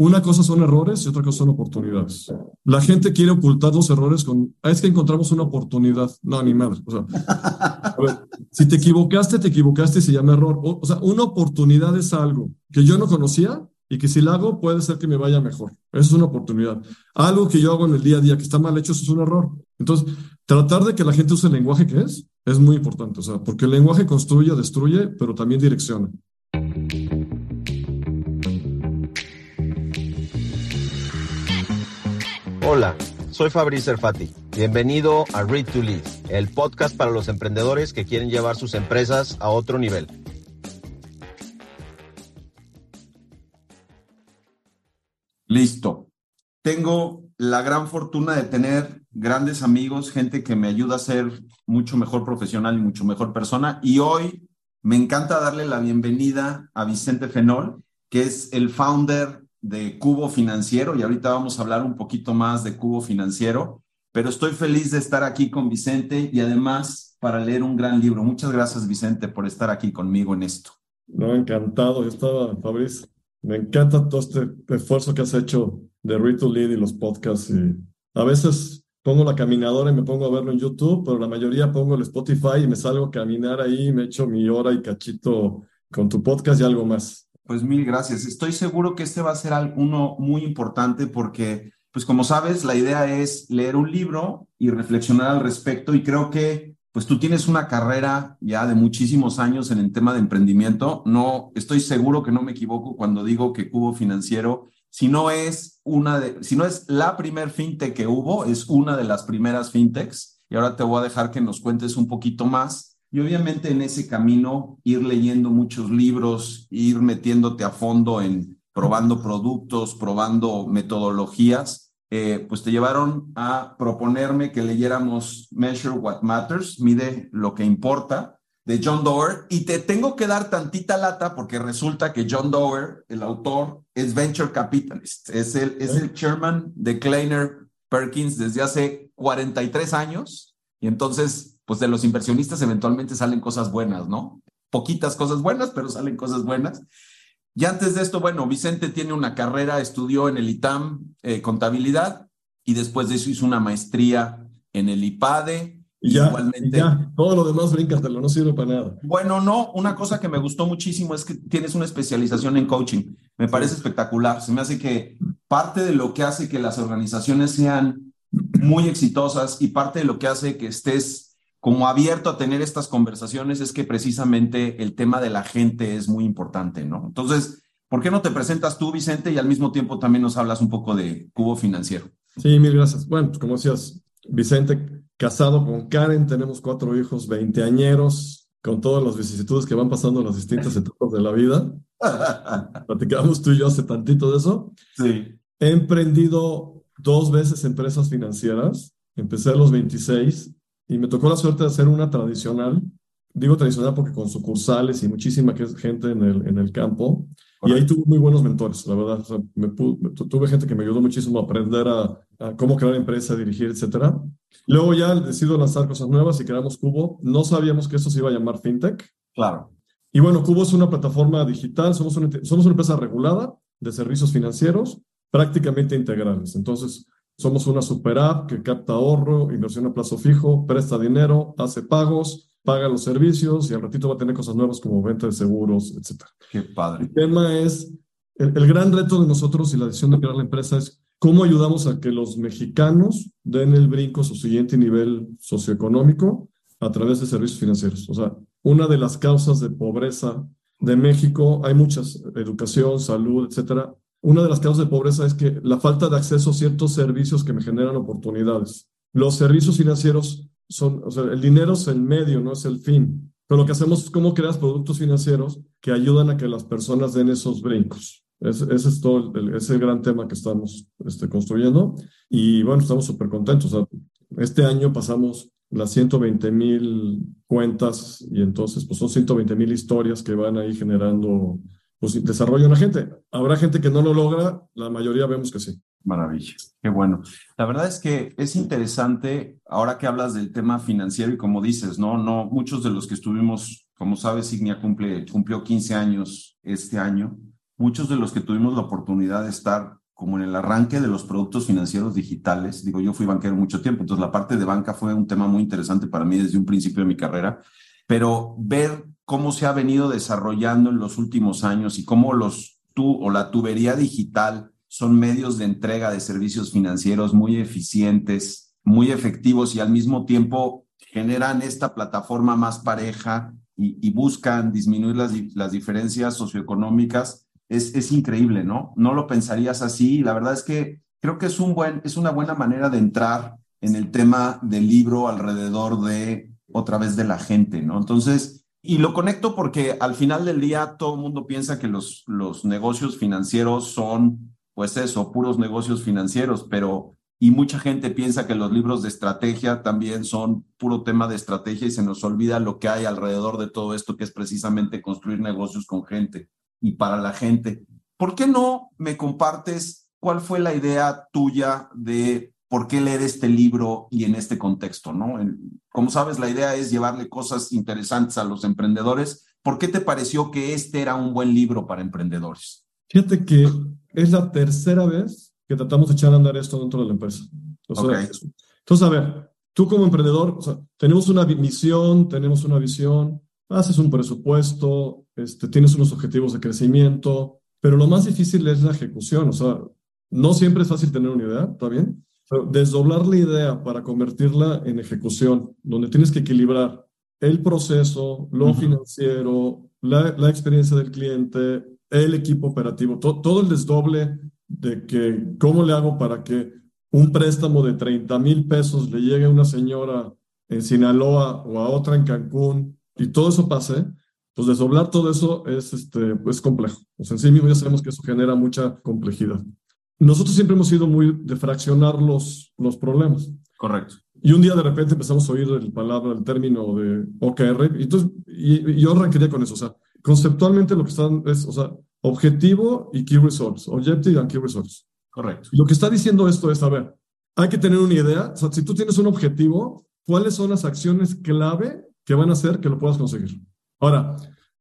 Una cosa son errores y otra cosa son oportunidades. La gente quiere ocultar los errores con, ah, es que encontramos una oportunidad. No, ni madre. O sea, a ver, si te equivocaste, te equivocaste y se llama error. O, sea, una oportunidad es algo que yo no conocía y que si la hago puede ser que me vaya mejor. Eso es una oportunidad. Algo que yo hago en el día a día que está mal hecho, eso es un error. Entonces, tratar de que la gente use el lenguaje que es, es muy importante. O sea, porque el lenguaje construye, destruye, pero también direcciona. Hola, soy Fabrice Serfati. Bienvenido a Read to Lead, el podcast para los emprendedores que quieren llevar sus empresas a otro nivel. Listo. Tengo la gran fortuna de tener grandes amigos, gente que me ayuda a ser mucho mejor profesional y mucho mejor persona. Y hoy me encanta darle la bienvenida a Vicente Fenol, que es el founder de Cubo Financiero y ahorita vamos a hablar un poquito más de Cubo Financiero, pero estoy feliz de estar aquí con Vicente y además para leer un gran libro. Muchas gracias Vicente por estar aquí conmigo en esto. No, encantado. Yo estaba, Fabriz, me encanta todo este esfuerzo que has hecho de Read to Lead y los podcasts. Y a veces pongo la caminadora y me pongo a verlo en YouTube, pero la mayoría pongo el Spotify y me salgo a caminar ahí me echo mi hora y cachito con tu podcast y algo más. Pues mil gracias. Estoy seguro que este va a ser uno muy importante porque, pues como sabes, la idea es leer un libro y reflexionar al respecto y creo que pues tú tienes una carrera ya de muchísimos años en el tema de emprendimiento. No, estoy seguro que no me equivoco cuando digo que Cubo Financiero, si no es una de, si no es la primer fintech que hubo, es una de las primeras fintechs. Y ahora te voy a dejar que nos cuentes un poquito más y obviamente en ese camino ir leyendo muchos libros, ir metiéndote a fondo en probando productos, probando metodologías, eh, pues te llevaron a proponerme que leyéramos Measure What Matters, mide lo que importa, de John Doerr. Y te tengo que dar tantita lata porque resulta que John Doerr, el autor, es venture capitalist, es el, es el chairman de Kleiner Perkins desde hace 43 años. Y entonces pues de los inversionistas eventualmente salen cosas buenas, ¿no? Poquitas cosas buenas, pero salen cosas buenas. Y antes de esto, bueno, Vicente tiene una carrera, estudió en el ITAM eh, contabilidad y después de eso hizo una maestría en el IPADE. Y ya, Igualmente, ya, todo lo demás bríncatelo, no sirve para nada. Bueno, no, una cosa que me gustó muchísimo es que tienes una especialización en coaching. Me parece espectacular. Se me hace que parte de lo que hace que las organizaciones sean muy exitosas y parte de lo que hace que estés como abierto a tener estas conversaciones es que precisamente el tema de la gente es muy importante, ¿no? Entonces, ¿por qué no te presentas tú, Vicente, y al mismo tiempo también nos hablas un poco de Cubo Financiero? Sí, mil gracias. Bueno, pues como decías, Vicente, casado con Karen, tenemos cuatro hijos veinteañeros, con todas las vicisitudes que van pasando en las distintas etapas de la vida. Platicamos tú y yo hace tantito de eso. Sí. He emprendido dos veces empresas financieras. Empecé a los 26 y me tocó la suerte de hacer una tradicional, digo tradicional porque con sucursales y muchísima gente en el, en el campo, y ahí tuve muy buenos mentores, la verdad. me, tuve gente que me ayudó muchísimo a aprender a, cómo crear empresa, dirigir, etc. Luego ya decido lanzar cosas nuevas y creamos Cubo. No sabíamos que esto se iba a llamar FinTech. Claro. Y bueno, Cubo es una plataforma digital, somos una, somos una empresa regulada de servicios financieros prácticamente integrales. Entonces, somos una super app que capta ahorro, inversión a plazo fijo, presta dinero, hace pagos, paga los servicios y al ratito va a tener cosas nuevas como venta de seguros, etc. Qué padre. El tema es, el, el gran reto de nosotros y la decisión de crear la empresa es cómo ayudamos a que los mexicanos den el brinco a su siguiente nivel socioeconómico a través de servicios financieros. O sea, una de las causas de pobreza de México, hay muchas, educación, salud, etcétera, una de las causas de pobreza es que la falta de acceso a ciertos servicios que me generan oportunidades. Los servicios financieros son, o sea, el dinero es el medio, no es el fin. Pero lo que hacemos es cómo creas productos financieros que ayudan a que las personas den esos brincos. Ese, es todo, el, ese gran tema que estamos este, construyendo. Y bueno, estamos súper contentos. este año pasamos las 120 mil cuentas y entonces pues son 120 mil historias que van ahí generando pues desarrolla una gente. Habrá gente que no lo logra, la mayoría vemos que sí. Maravilla, qué bueno. La verdad es que es interesante ahora que hablas del tema financiero y como dices, no, no, muchos de los que estuvimos, como sabes, Ignia cumple, cumplió 15 años este año. muchos de los que tuvimos la oportunidad de estar como en el arranque de los productos financieros digitales, digo, yo fui banquero mucho tiempo, entonces la parte de banca fue un tema muy interesante para mí desde un principio de mi carrera, pero ver cómo se ha venido desarrollando en los últimos años y cómo los tú o la tubería digital son medios de entrega de servicios financieros muy eficientes, muy efectivos y al mismo tiempo generan esta plataforma más pareja y, buscan disminuir las, las diferencias socioeconómicas, es, es, increíble, ¿no? No lo pensarías así. La verdad es que creo que es, un buen, es una buena manera de entrar en el tema del libro alrededor de otra vez de la gente, ¿no? Entonces, y lo conecto porque al final del día todo el mundo piensa que los, los negocios financieros son, pues eso, puros negocios financieros, pero, y mucha gente piensa que los libros de estrategia también son puro tema de estrategia y se nos olvida lo que hay alrededor de todo esto, que es precisamente construir negocios con gente y para la gente. ¿Por qué no me compartes cuál fue la idea tuya de por qué leer este libro y en este contexto, ¿no? como sabes, la idea es llevarle cosas interesantes a los emprendedores. ¿Por qué te pareció que este era un buen libro para emprendedores? Fíjate que es la tercera vez que tratamos de echar a andar esto dentro de la empresa. Entonces, a ver, tú como emprendedor, o sea, tenemos una misión, tenemos una visión, haces un presupuesto, este, tienes unos objetivos de crecimiento, pero lo más difícil es la ejecución. O sea, no siempre es fácil tener una idea, ¿está bien? Desdoblar la idea para convertirla en ejecución, donde tienes que equilibrar el proceso, lo financiero, la, la, experiencia del cliente, el equipo operativo, todo el desdoble de que cómo le hago para que un préstamo de 30 mil pesos le llegue a una señora en Sinaloa o a otra en Cancún y todo eso pase, pues desdoblar todo eso es, este, pues complejo. O sea, en sí mismo ya sabemos que eso genera mucha complejidad nosotros siempre hemos sido muy de fraccionar los, los problemas. Correcto. Y un día de repente empezamos a oír el palabra, el término de OKR, y entonces y, yo arranquería con eso. O sea, conceptualmente lo que están es, o sea, objetivo y key results, objective and key results. Correcto. lo que está diciendo esto es, a ver, hay que tener una idea, o sea, si tú tienes un objetivo, ¿cuáles son las acciones clave que van a hacer que lo puedas conseguir? Ahora,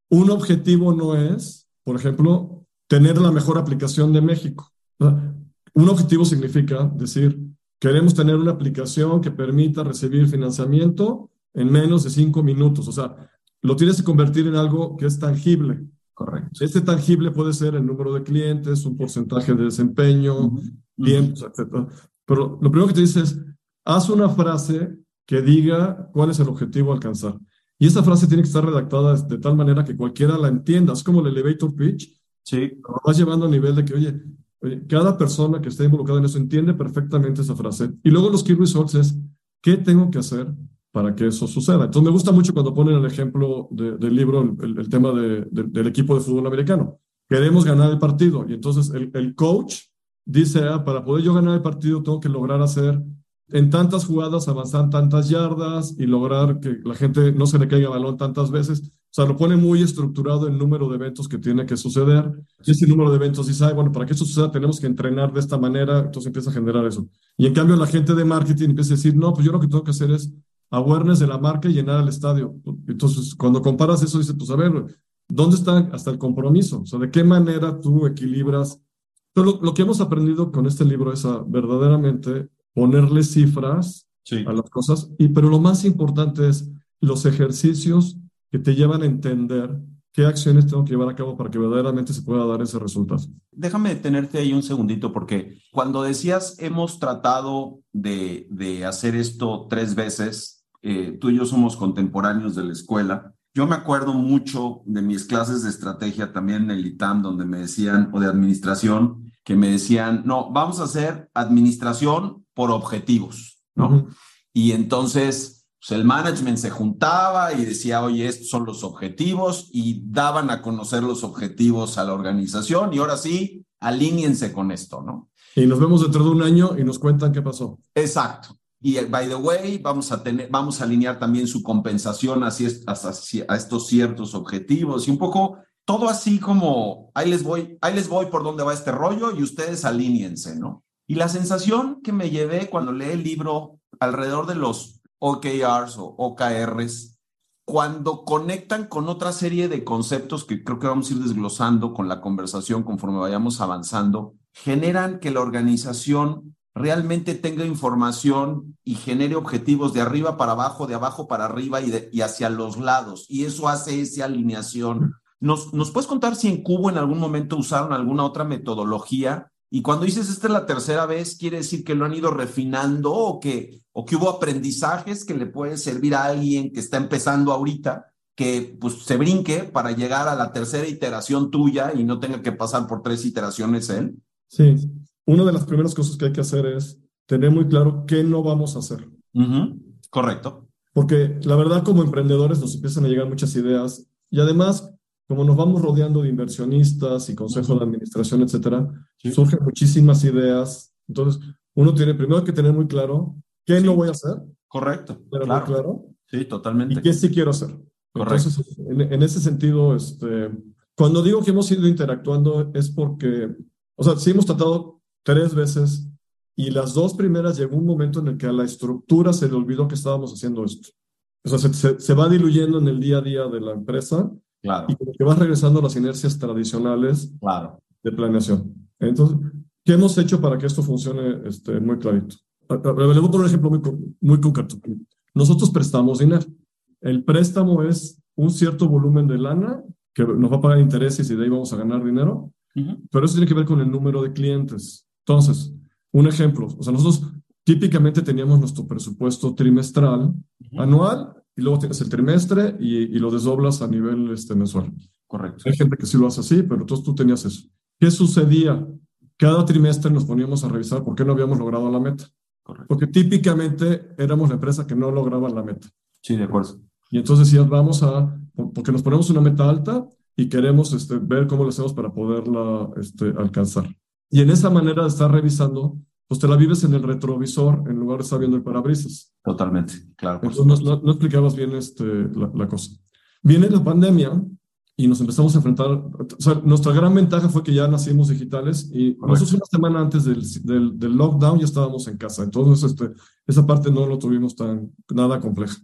un objetivo no es, por ejemplo, tener la mejor aplicación de México. Un objetivo significa decir, queremos tener una aplicación que permita recibir financiamiento en menos de cinco minutos. O sea, lo tienes que convertir en algo que es tangible. Correcto. Este tangible puede ser el número de clientes, un porcentaje de desempeño, tiempos, etc. Pero lo primero que te dice es, haz una frase que diga cuál es el objetivo a alcanzar. Y esa frase tiene que estar redactada de tal manera que cualquiera la entienda. Es como el elevator pitch. Sí. Lo vas llevando a nivel de que, oye, cada persona que esté involucrada en eso entiende perfectamente esa frase. Y luego los key results es, ¿qué tengo que hacer para que eso suceda? Entonces me gusta mucho cuando ponen el ejemplo del libro, el, tema del equipo de fútbol americano. Queremos ganar el partido. Y entonces el, el coach dice, ah, para poder yo ganar el partido tengo que lograr hacer en tantas jugadas, avanzar tantas yardas y lograr que la gente no se le caiga balón tantas veces. O sea, lo pone muy estructurado el número de eventos que tiene que suceder. Y ese número de eventos dice, bueno, para que eso suceda tenemos que entrenar de esta manera, entonces empieza a generar eso. Y en cambio la gente de marketing empieza a decir, no, pues yo lo que tengo que hacer es awareness de la marca y llenar el estadio. Entonces, cuando comparas eso, dice, pues a ver, ¿dónde está hasta el compromiso? O sea, ¿de qué manera tú equilibras? Pero lo, lo que hemos aprendido con este libro es a verdaderamente ponerle cifras a las cosas, y, pero lo más importante es los ejercicios que te llevan a entender qué acciones tengo que llevar a cabo para que verdaderamente se pueda dar ese resultado. Déjame detenerte ahí un segundito, porque cuando decías hemos tratado de, de hacer esto tres veces, eh, tú y yo somos contemporáneos de la escuela. Yo me acuerdo mucho de mis clases de estrategia también en el ITAM, donde me decían, o de administración, que me decían, no, vamos a hacer administración por objetivos, ¿no? Y entonces pues el management se juntaba y decía, oye, estos son los objetivos y daban a conocer los objetivos a la organización y ahora sí, alíñense con esto, ¿no? Y nos vemos dentro de un año y nos cuentan qué pasó. Exacto. Y by the way, vamos a tener, vamos a alinear también su compensación así a estos ciertos objetivos y un poco todo así como ahí les voy, ahí les voy por dónde va este rollo y ustedes alíñense, ¿no? Y la sensación que me llevé cuando leí el libro alrededor de los OKRs o OKRs, cuando conectan con otra serie de conceptos que creo que vamos a ir desglosando con la conversación conforme vayamos avanzando, generan que la organización realmente tenga información y genere objetivos de arriba para abajo, de abajo para arriba y, y hacia los lados. Y eso hace esa alineación. ¿Nos, ¿Nos puedes contar si en Cubo en algún momento usaron alguna otra metodología? Y cuando dices esta es la tercera vez, ¿quiere decir que lo han ido refinando o que, o que hubo aprendizajes que le pueden servir a alguien que está empezando ahorita, que pues se brinque para llegar a la tercera iteración tuya y no tenga que pasar por tres iteraciones él? Sí, una de las primeras cosas que hay que hacer es tener muy claro qué no vamos a hacer. Correcto. Porque la verdad, como emprendedores, nos empiezan a llegar muchas ideas y además, como nos vamos rodeando de inversionistas y consejos de administración, etcétera, surgen muchísimas ideas. Entonces, uno tiene primero que tener muy claro qué no voy a hacer. Correcto. Claro. claro. Sí, totalmente. Y qué sí quiero hacer. Correcto. Entonces, en, en ese sentido, este, cuando digo que hemos ido interactuando es porque, o sea, sí hemos tratado tres veces y las dos primeras llegó un momento en el que a la estructura se le olvidó que estábamos haciendo esto. O sea, se, se, va diluyendo en el día a día de la empresa claro. y que vas regresando a las inercias tradicionales claro. de planeación. Entonces, ¿qué hemos hecho para que esto funcione este, muy clarito? Le voy a poner un ejemplo muy, muy concreto. Nosotros prestamos dinero. El préstamo es un cierto volumen de lana que nos va a pagar intereses y de ahí vamos a ganar dinero, uh -huh. pero eso tiene que ver con el número de clientes. Entonces, un ejemplo, o sea, nosotros típicamente teníamos nuestro presupuesto trimestral, uh -huh. anual, y luego tienes el trimestre y, y, lo desdoblas a nivel este, mensual. Correcto. Hay gente que sí lo hace así, pero entonces tú tenías eso. ¿Qué sucedía? Cada trimestre nos poníamos a revisar por qué no habíamos logrado la meta. Correcto. Porque típicamente éramos la empresa que no lograba la meta. Sí, de acuerdo. Y entonces decías, vamos a, porque nos ponemos una meta alta y queremos este, ver cómo lo hacemos para poderla este, alcanzar. Y en esa manera de estar revisando, pues te la vives en el retrovisor en lugar de estar viendo el parabrisas. Totalmente, claro. Entonces no, no, explicabas bien este, la, la, cosa. Viene la pandemia y nos empezamos a enfrentar, o sea, nuestra gran ventaja fue que ya nacimos digitales y Correcto. nosotros una semana antes del, del, del, lockdown ya estábamos en casa. Entonces este, esa parte no lo tuvimos tan, nada compleja.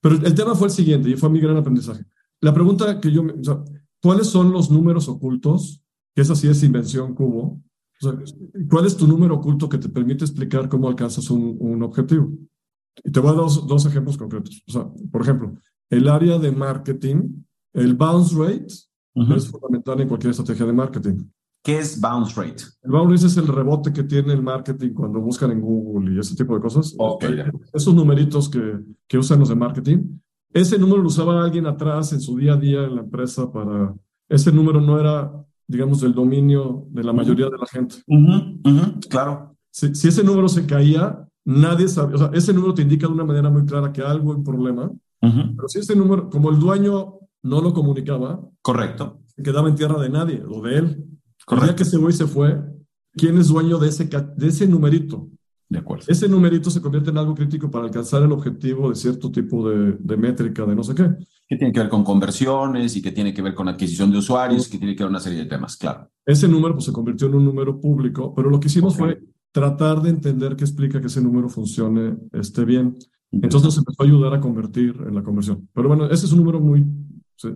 Pero el tema fue el siguiente y fue mi gran aprendizaje. La pregunta que yo, o sea, ¿cuáles son los números ocultos? Que esa sí es invención cubo o sea, ¿Cuál es tu número oculto que te permite explicar cómo alcanzas un, un objetivo? Y te voy a dar dos, dos, ejemplos concretos. O sea, por ejemplo, el área de marketing, el bounce rate uh -huh. es fundamental en cualquier estrategia de marketing. ¿Qué es bounce rate? El bounce rate es el rebote que tiene el marketing cuando buscan en Google y ese tipo de cosas. Okay. Esos numeritos que, que usan los de marketing. Ese número lo usaba alguien atrás en su día a día en la empresa para... Ese número no era digamos, del dominio de la mayoría uh -huh. de la gente. Uh -huh, uh -huh, claro. Si, si, ese número se caía, nadie sabía, o sea, ese número te indica de una manera muy clara que algo hay problema, pero si ese número, como el dueño no lo comunicaba, correcto, quedaba en tierra de nadie o de él. Correcto. El día que ese güey se fue, ¿quién es dueño de ese, de ese numerito? De acuerdo. Ese numerito se convierte en algo crítico para alcanzar el objetivo de cierto tipo de, de métrica, de no sé qué que tiene que ver con conversiones y que tiene que ver con adquisición de usuarios, que tiene que ver una serie de temas, claro. Ese número pues, se convirtió en un número público, pero lo que hicimos okay. fue tratar de entender qué explica que ese número funcione esté bien. Entonces nos empezó a ayudar a convertir en la conversión. Pero bueno, ese es un número muy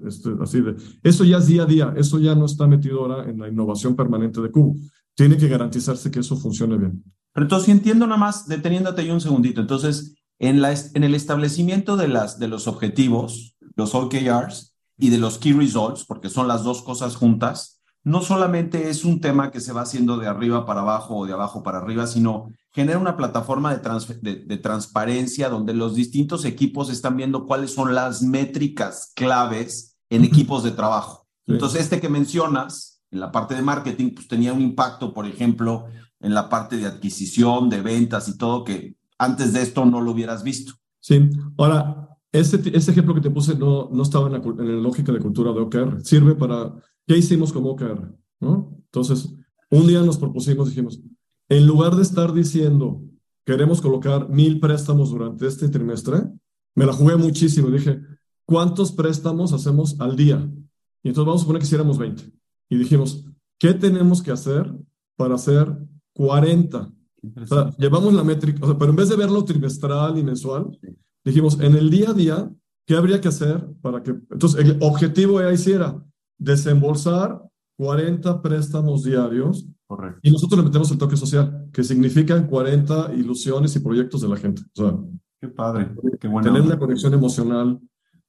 este, así de... Eso ya es día a día, eso ya no está metido ahora en la innovación permanente de Cubo. Tiene que garantizarse que eso funcione bien. Pero entonces, si entiendo nada más, deteniéndote yo un segundito, entonces, en, la, en el establecimiento de, las, de los objetivos, los OKRs y de los Key Results, porque son las dos cosas juntas, no solamente es un tema que se va haciendo de arriba para abajo o de abajo para arriba, sino genera una plataforma de, trans de, de transparencia donde los distintos equipos están viendo cuáles son las métricas claves en equipos de trabajo. Sí. Entonces, este que mencionas, en la parte de marketing, pues tenía un impacto, por ejemplo, en la parte de adquisición, de ventas y todo, que antes de esto no lo hubieras visto. Sí, ahora, ese, ese, ejemplo que te puse no, no estaba en la, en la, lógica de cultura de OKR. Sirve para, ¿qué hicimos como OKR? ¿no? Entonces, un día nos propusimos, dijimos, en lugar de estar diciendo, queremos colocar mil préstamos durante este trimestre, me la jugué muchísimo. Dije, ¿cuántos préstamos hacemos al día? Y entonces vamos a suponer que hiciéramos 20. Y dijimos, ¿qué tenemos que hacer para hacer 40? O sea, llevamos la métrica, o sea, pero en vez de verlo trimestral y mensual, dijimos, en el día a día, ¿qué habría que hacer para que... Entonces, el objetivo ahí sí era desembolsar 40 préstamos diarios Correcto. y nosotros le metemos el toque social, que significan 40 ilusiones y proyectos de la gente. O sea, Qué padre, qué bueno. tener una conexión emocional.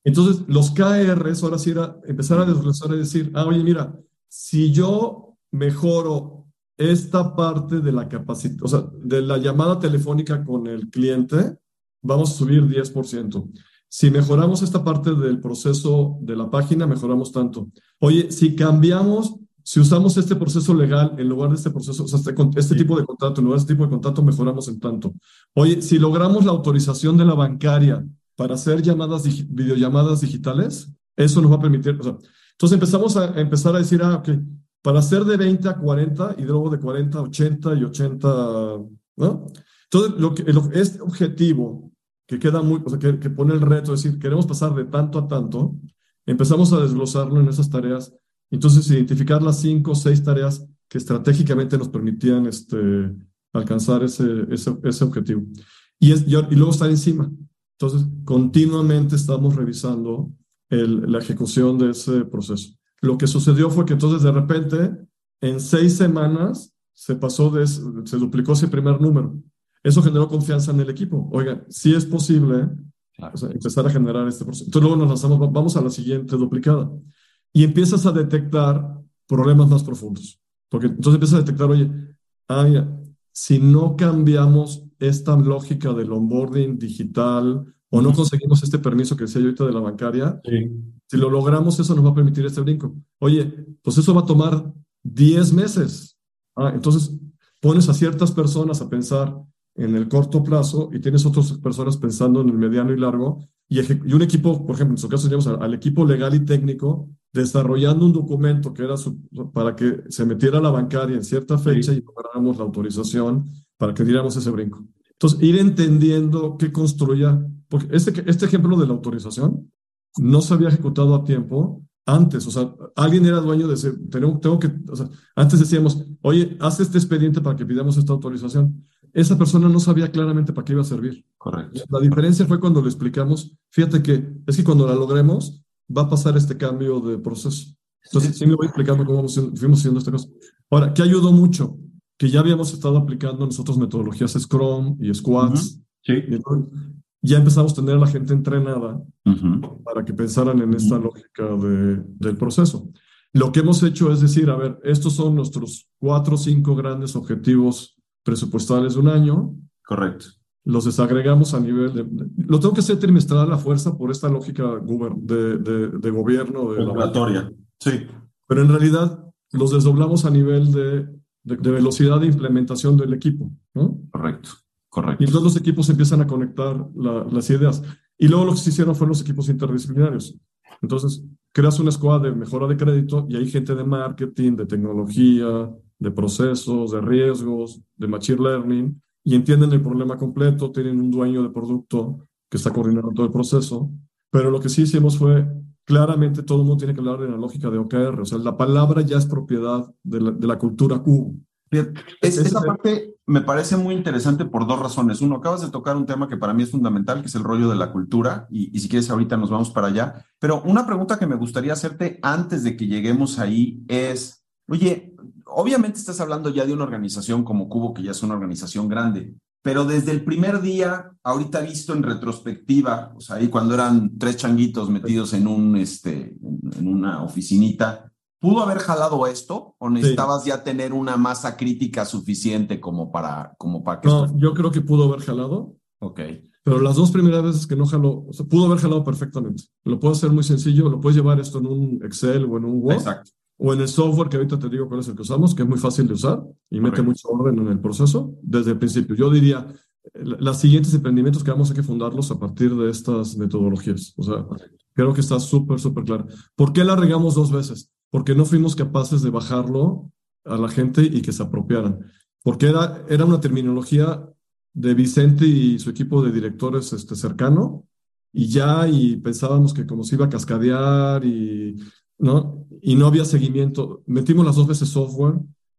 Entonces, los KRs ahora sí era empezar a desglosar y decir, ah, oye, mira, si yo mejoro esta parte de la capacidad, o sea, de la llamada telefónica con el cliente, vamos a subir 10%. Si mejoramos esta parte del proceso de la página, mejoramos tanto. Oye, si cambiamos, si usamos este proceso legal en lugar de este proceso, o sea, este, este tipo de contrato, en lugar de este tipo de contrato, mejoramos en tanto. Oye, si logramos la autorización de la bancaria para hacer llamadas, videollamadas digitales, eso nos va a permitir, o sea, entonces empezamos a, empezar a decir, ah, ok, para hacer de 20 a 40 y luego de 40 a 80 y 80, ¿no? Entonces, lo que, este objetivo que queda muy, o sea, que, que pone el reto, es decir, queremos pasar de tanto a tanto, empezamos a desglosarlo en esas tareas, entonces identificar las cinco o seis tareas que estratégicamente nos permitían este, alcanzar ese, ese, ese objetivo. Y, es, y, y luego estar encima. Entonces, continuamente estamos revisando el, la ejecución de ese proceso. Lo que sucedió fue que entonces de repente, en seis semanas, se pasó de, se duplicó ese primer número. Eso generó confianza en el equipo. Oiga, si es posible claro. o sea, empezar a generar este proceso. Entonces luego nos lanzamos, vamos a la siguiente duplicada. Y empiezas a detectar problemas más profundos. Porque entonces empiezas a detectar, oye, ah, mira, si no cambiamos esta lógica del onboarding digital o no conseguimos este permiso que decía yo ahorita de la bancaria, sí. si lo logramos, eso nos va a permitir este brinco. Oye, pues eso va a tomar 10 meses. Ah, entonces pones a ciertas personas a pensar en el corto plazo y tienes otras personas pensando en el mediano y largo. Y, y un equipo, por ejemplo, en su caso teníamos al, al, equipo legal y técnico desarrollando un documento que era su, para que se metiera la bancaria en cierta fecha sí. y lográramos la autorización para que diéramos ese brinco. Entonces, ir entendiendo qué construya, porque este, este ejemplo de la autorización no se había ejecutado a tiempo antes, o sea, alguien era dueño de ese, tengo, tengo que, o sea, antes decíamos, oye, haz este expediente para que pidamos esta autorización. Esa persona no sabía claramente para qué iba a servir. Correcto. La diferencia fue cuando le explicamos, fíjate que es que cuando la logremos, va a pasar este cambio de proceso. Entonces, sí me voy explicando cómo fuimos haciendo esta cosa. Ahora, ¿qué ayudó mucho? Que ya habíamos estado aplicando nosotros metodologías Scrum y Squads. Uh -huh. Sí. Y ya empezamos a tener a la gente entrenada Uh -huh. para que pensaran en esta lógica de, del proceso. Lo que hemos hecho es decir, a ver, estos son nuestros cuatro o cinco grandes objetivos presupuestales de un año. Correcto. Los desagregamos a nivel de, de, Lo tengo que hacer trimestral a fuerza por esta lógica de, de, de gobierno. De Regulatoria. Sí. Pero en realidad los desdoblamos a nivel de, velocidad de implementación del equipo. ¿no? Correcto. Correcto. Y entonces los equipos empiezan a conectar la, las ideas. Y luego lo que se hicieron fueron los equipos interdisciplinarios. Entonces, creas una escuadra de mejora de crédito y hay gente de marketing, de tecnología, de procesos, de riesgos, de machine learning, y entienden el problema completo, tienen un dueño de producto que está coordinando todo el proceso. Pero lo que sí hicimos fue, claramente todo el mundo tiene que hablar de la lógica de OKR, o sea, la palabra ya es propiedad de la, de la cultura Q. Es, esa parte me parece muy interesante por dos razones. Uno, acabas de tocar un tema que para mí es fundamental, que es el rollo de la cultura, y, y, si quieres ahorita nos vamos para allá. Pero una pregunta que me gustaría hacerte antes de que lleguemos ahí es, oye, obviamente estás hablando ya de una organización como Cubo, que ya es una organización grande, pero desde el primer día, ahorita visto en retrospectiva, o sea, ahí cuando eran tres changuitos metidos en, un, este, en una oficinita, ¿Pudo haber jalado esto o necesitabas sí. ya tener una masa crítica suficiente como para, como para que... No, esto... yo creo que pudo haber jalado. Ok. Pero las dos primeras veces que no jaló, o sea, pudo haber jalado perfectamente. Lo puedo hacer muy sencillo, lo puedes llevar esto en un Excel o en un Word. Exacto. O en el software que ahorita te digo cuál es el que usamos, que es muy fácil de usar y mete okay. mucho orden en el proceso desde el principio. Yo diría, las siguientes emprendimientos que vamos a que fundarlos a partir de estas metodologías. O sea, creo que está súper, súper claro. ¿Por qué la regamos dos veces? porque no fuimos capaces de bajarlo a la gente y que se apropiaran. Porque era, era una terminología de Vicente y su equipo de directores este, cercano, y ya, y pensábamos que como se iba a cascadear y no, y no había seguimiento. Metimos las dos veces software,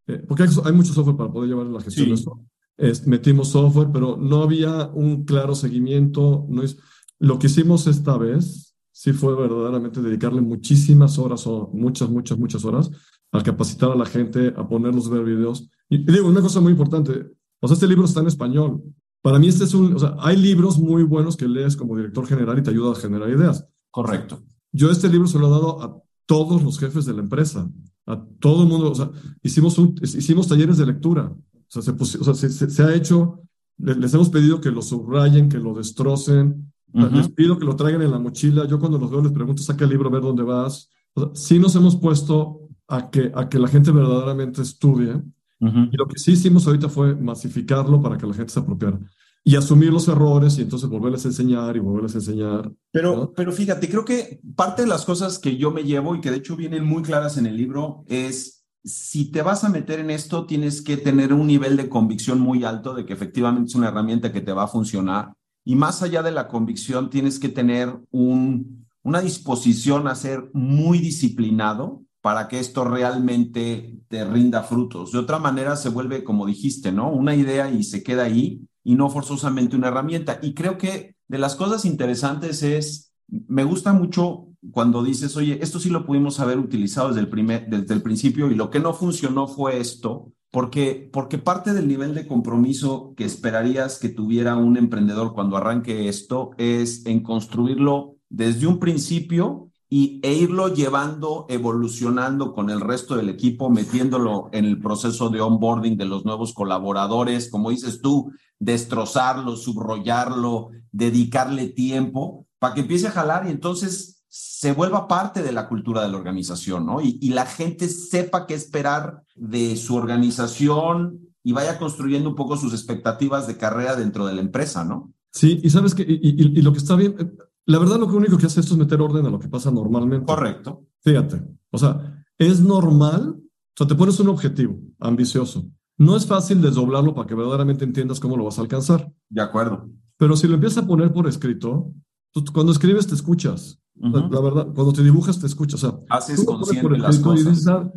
eh, porque hay, hay, mucho software para poder llevar la gestión sí. de esto. Es, metimos software, pero no había un claro seguimiento. No es, lo que hicimos esta vez sí fue verdaderamente dedicarle muchísimas horas o muchas, muchas, muchas horas a capacitar a la gente, a ponerlos a ver videos. Y, y digo, una cosa muy importante, o sea, este libro está en español. Para mí este es un, o sea, hay libros muy buenos que lees como director general y te ayuda a generar ideas. Correcto. Yo este libro se lo he dado a todos los jefes de la empresa, a todo el mundo, o sea, hicimos, un, hicimos talleres de lectura, o sea, se, o sea, se, se, ha hecho, les, hemos pedido que lo subrayen, que lo destrocen, uh -huh. les pido que lo traigan en la mochila, yo cuando los veo les pregunto, saca el libro, a ver dónde vas. O sea, sí nos hemos puesto a que, a que la gente verdaderamente estudie, uh -huh. y lo que sí hicimos ahorita fue masificarlo para que la gente se apropiara y asumir los errores y entonces volverles a enseñar y volverles a enseñar. Pero, ¿no? pero fíjate, creo que parte de las cosas que yo me llevo y que de hecho vienen muy claras en el libro es, si te vas a meter en esto, tienes que tener un nivel de convicción muy alto de que efectivamente es una herramienta que te va a funcionar. Y más allá de la convicción, tienes que tener un, una disposición a ser muy disciplinado para que esto realmente te rinda frutos. De otra manera se vuelve, como dijiste, ¿no? Una idea y se queda ahí y no forzosamente una herramienta. Y creo que de las cosas interesantes es, me gusta mucho cuando dices, oye, esto sí lo pudimos haber utilizado desde el, primer, desde el principio y lo que no funcionó fue esto, porque, porque parte del nivel de compromiso que esperarías que tuviera un emprendedor cuando arranque esto es en construirlo desde un principio y, e irlo llevando, evolucionando con el resto del equipo, metiéndolo en el proceso de onboarding de los nuevos colaboradores, como dices tú, destrozarlo, subrollarlo, dedicarle tiempo para que empiece a jalar y entonces se vuelva parte de la cultura de la organización, ¿no? Y, la gente sepa qué esperar de su organización y vaya construyendo un poco sus expectativas de carrera dentro de la empresa, ¿no? Sí, y sabes que, y, lo que está bien, la verdad lo único que hace esto es meter orden a lo que pasa normalmente. Correcto. Fíjate, o sea, es normal, o sea, te pones un objetivo ambicioso. No es fácil desdoblarlo para que verdaderamente entiendas cómo lo vas a alcanzar. De acuerdo. Pero si lo empiezas a poner por escrito, tú, cuando escribes te escuchas. Uh -huh. la, la, verdad, cuando te dibujas te escuchas. O sea, Haces consciente las cosas. Y dices, ah,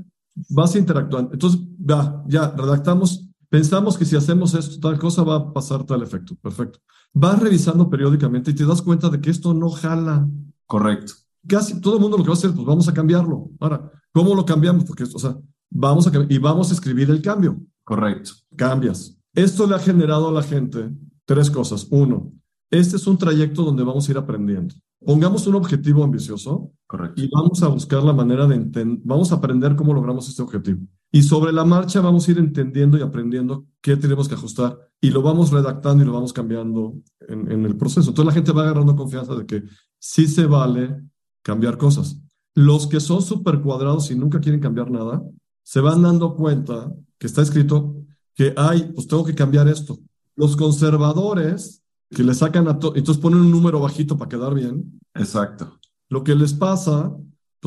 vas interactuando. Entonces, ya, ya, redactamos. Pensamos que si hacemos esto, tal cosa va a pasar tal efecto. Perfecto. Vas revisando periódicamente y te das cuenta de que esto no jala. Correcto. Casi todo el mundo lo que va a hacer, pues vamos a cambiarlo. Ahora, ¿cómo lo cambiamos? Porque, o sea, vamos a y vamos a escribir el cambio. Correcto. Cambias. Esto le ha generado a la gente tres cosas. Uno, este es un trayecto donde vamos a ir aprendiendo. Pongamos un objetivo ambicioso Correcto. y vamos a buscar la manera de entender, vamos a aprender cómo logramos este objetivo. Y sobre la marcha vamos a ir entendiendo y aprendiendo qué tenemos que ajustar y lo vamos redactando y lo vamos cambiando en, en el proceso. Entonces la gente va agarrando confianza de que sí se vale cambiar cosas. Los que son súper cuadrados y nunca quieren cambiar nada, se van dando cuenta que está escrito que, ay, pues tengo que cambiar esto. Los conservadores que le sacan a todo, entonces ponen un número bajito para quedar bien. Exacto. Lo que les pasa,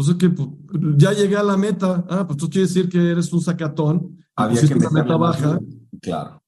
pues es que pues, ya llegué a la meta. Ah, pues tú quieres decir que eres un sacatón. Había que una meta baja. Claro.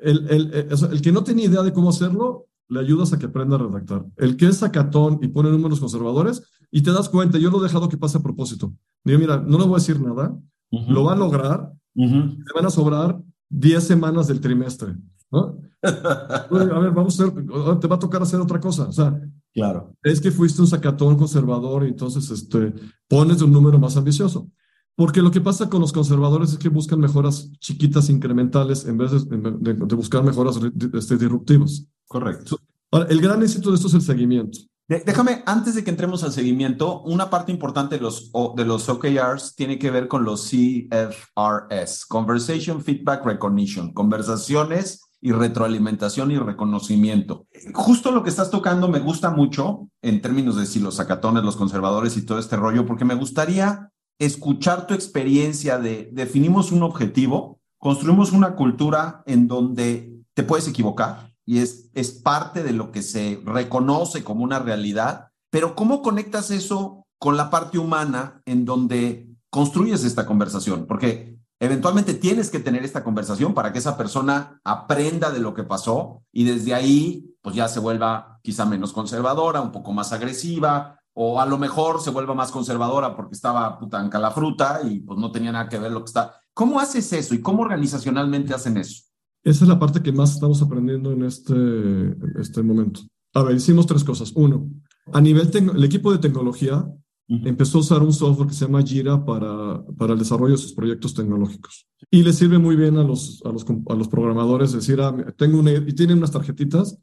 El, el, el, el, que no tiene idea de cómo hacerlo, le ayudas a que aprenda a redactar. El que es sacatón y pone números conservadores, y te das cuenta, yo lo he dejado que pase a propósito. Digo, mira, no le voy a decir nada, uh -huh. lo va a lograr, uh -huh. te van a sobrar 10 semanas del trimestre. ¿no? a ver, vamos a hacer, te va a tocar hacer otra cosa. O sea, claro. es que fuiste un sacatón conservador y entonces este, pones un número más ambicioso. Porque lo que pasa con los conservadores es que buscan mejoras chiquitas, incrementales, en vez de, de, de buscar mejoras este, disruptivas. Correcto. Ahora, el gran éxito de esto es el seguimiento. Déjame, antes de que entremos al seguimiento, una parte importante de los, de los OKRs tiene que ver con los CFRS, Conversation Feedback Recognition, conversaciones y retroalimentación y reconocimiento. Justo lo que estás tocando me gusta mucho en términos de si los sacatones, los conservadores y todo este rollo, porque me gustaría escuchar tu experiencia de definimos un objetivo, construimos una cultura en donde te puedes equivocar y es, es parte de lo que se reconoce como una realidad, pero ¿cómo conectas eso con la parte humana en donde construyes esta conversación? Porque eventualmente tienes que tener esta conversación para que esa persona aprenda de lo que pasó y desde ahí pues ya se vuelva quizá menos conservadora, un poco más agresiva, o a lo mejor se vuelva más conservadora porque estaba putanca la fruta y pues no tenía nada que ver lo que está. ¿Cómo haces eso y cómo organizacionalmente hacen eso? Esa es la parte que más estamos aprendiendo en este, este momento. A ver, hicimos tres cosas. Uno, A nivel, el equipo de tecnología empezó a usar un software que se llama Jira para, para el desarrollo de sus proyectos tecnológicos. Y le sirve muy bien a los, a los, a los programadores decir, ah, tengo una, y tienen unas tarjetitas.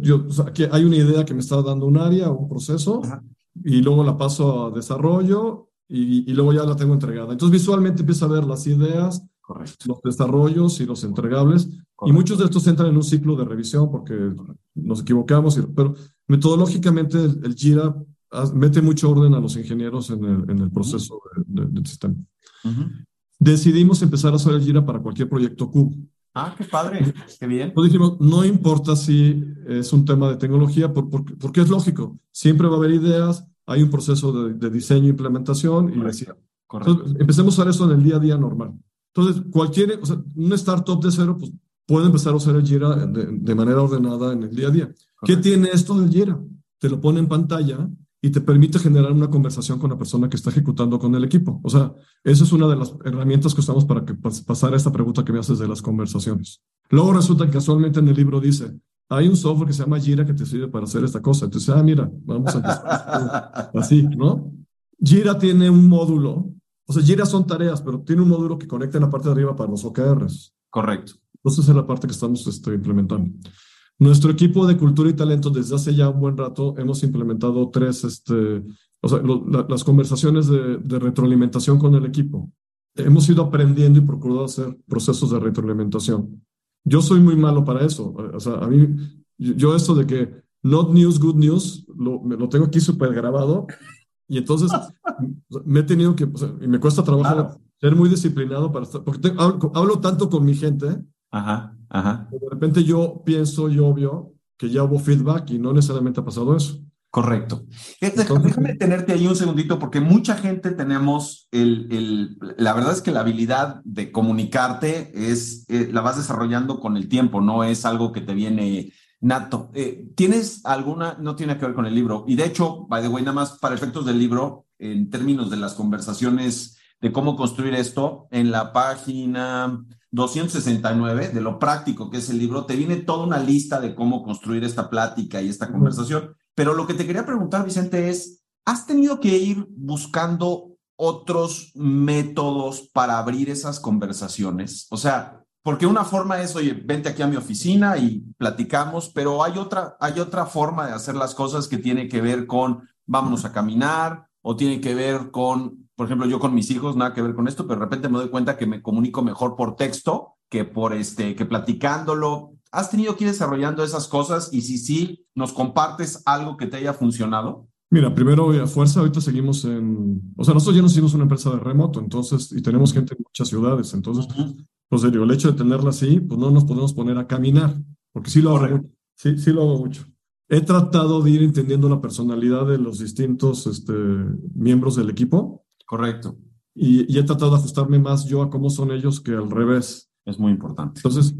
yo, aquí hay una idea que me está dando un área o un proceso y luego la paso a desarrollo y, y, luego ya la tengo entregada. Entonces visualmente empieza a ver las ideas, los desarrollos y los entregables. Y muchos de estos entran en un ciclo de revisión porque nos equivocamos, pero metodológicamente el, Jira mete mucho orden a los ingenieros en el, en el proceso del sistema. Decidimos empezar a hacer el Jira para cualquier proyecto Q. Ah, qué padre, qué bien. Nos dijimos, no importa si es un tema de tecnología, porque es lógico, siempre va a haber ideas, hay un proceso de, diseño e implementación y decía, empecemos a usar eso en el día a día normal. Entonces, cualquier, o sea, un startup de cero, pues puede empezar a usar el Jira de, manera ordenada en el día a día. ¿Qué tiene esto del Jira? Te lo pone en pantalla y te permite generar una conversación con la persona que está ejecutando con el equipo. O sea, esa es una de las herramientas que usamos para que pasar esta pregunta que me haces de las conversaciones. Luego resulta que casualmente en el libro dice, hay un software que se llama Jira que te sirve para hacer esta cosa. Entonces, ah, mira, vamos a así, ¿no? Jira tiene un módulo, o sea, Jira son tareas, pero tiene un módulo que conecta en la parte de arriba para los OKRs. Correcto. Entonces, es la parte que estamos este, implementando. Nuestro equipo de cultura y talento, desde hace ya un buen rato, hemos implementado tres, este, o sea, las conversaciones de, de, retroalimentación con el equipo. Hemos ido aprendiendo y procurado hacer procesos de retroalimentación. Yo soy muy malo para eso. O sea, a mí, yo esto de que not news, good news, lo, lo tengo aquí súper grabado. Y entonces me he tenido que, o sea, y me cuesta trabajo ser muy disciplinado para estar, porque hablo, hablo, tanto con mi gente. Ajá. Ajá. De repente yo pienso y obvio que ya hubo feedback y no necesariamente ha pasado eso. Correcto. Eh, déjame tenerte ahí un segundito porque mucha gente tenemos el, el, la verdad es que la habilidad de comunicarte es, eh, la vas desarrollando con el tiempo, no es algo que te viene nato. Eh, ¿Tienes alguna, no tiene que ver con el libro? Y de hecho, by the way, nada más para efectos del libro, en términos de las conversaciones de cómo construir esto, en la página 269, de lo práctico que es el libro, te viene toda una lista de cómo construir esta plática y esta conversación. Pero lo que te quería preguntar, Vicente, es, ¿has tenido que ir buscando otros métodos para abrir esas conversaciones? O sea, porque una forma es, oye, vente aquí a mi oficina y platicamos, pero hay otra, hay otra forma de hacer las cosas que tiene que ver con vámonos a caminar o tiene que ver con por ejemplo, yo con mis hijos, nada que ver con esto, pero de repente me doy cuenta que me comunico mejor por texto que por este, que platicándolo. ¿Has tenido que ir desarrollando esas cosas? Y si sí, ¿nos compartes algo que te haya funcionado? Mira, primero a fuerza, ahorita seguimos en, o sea, nosotros ya nos hicimos una empresa de remoto, entonces, y tenemos gente en muchas ciudades, entonces, pues serio, el hecho de tenerla así, pues no nos podemos poner a caminar, porque sí lo hago, sí, sí lo hago mucho. He tratado de ir entendiendo la personalidad de los distintos este, miembros del equipo Correcto. Y, he tratado de ajustarme más yo a cómo son ellos que al revés. Es muy importante. Entonces,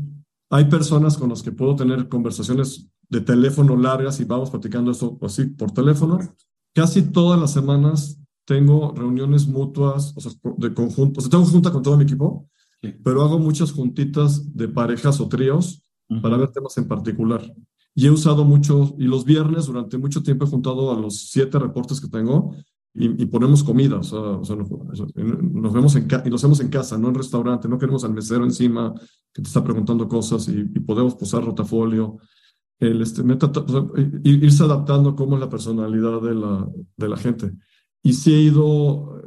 hay personas con las que puedo tener conversaciones de teléfono largas y vamos platicando esto así por teléfono. Casi todas las semanas tengo reuniones mutuas, o sea, de conjunto. O sea, tengo junta con todo mi equipo, pero hago muchas juntitas de parejas o tríos para ver temas en particular. Y he usado mucho, y los viernes durante mucho tiempo he juntado a los siete reportes que tengo y, ponemos comida, o sea, o sea, nos, vemos en y lo hacemos en casa, no en restaurante, no queremos al mesero encima que te está preguntando cosas y, podemos posar rotafolio. El, este, irse adaptando cómo es la personalidad de la, de la gente. Y si he ido,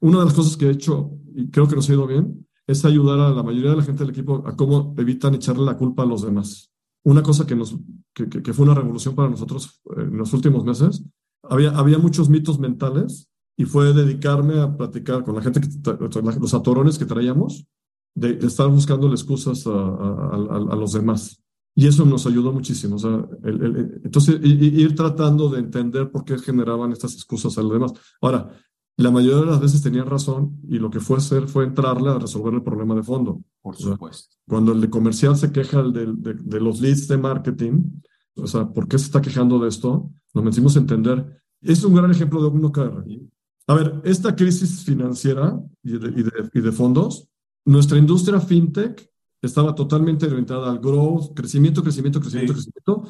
una de las cosas que he hecho, y creo que nos ha ido bien, es ayudar a la mayoría de la gente del equipo a cómo evitan echarle la culpa a los demás. Una cosa que, nos, que, que fue una revolución para nosotros en los últimos meses había, había muchos mitos mentales y fue dedicarme a platicar con la gente, que, los atorones que traíamos, de, estar buscando excusas a, a, los demás. Y eso nos ayudó muchísimo. O sea, entonces, ir tratando de entender por qué generaban estas excusas a los demás. Ahora, la mayoría de las veces tenían razón y lo que fue hacer fue entrarle a resolver el problema de fondo. Por supuesto. cuando el de comercial se queja de, de, de, los leads de marketing, o sea, ¿por qué se está quejando de esto? Nos metimos a entender es un gran ejemplo de un OKR. A ver, esta crisis financiera y de, fondos, nuestra industria fintech estaba totalmente orientada al growth, crecimiento, crecimiento, crecimiento, crecimiento,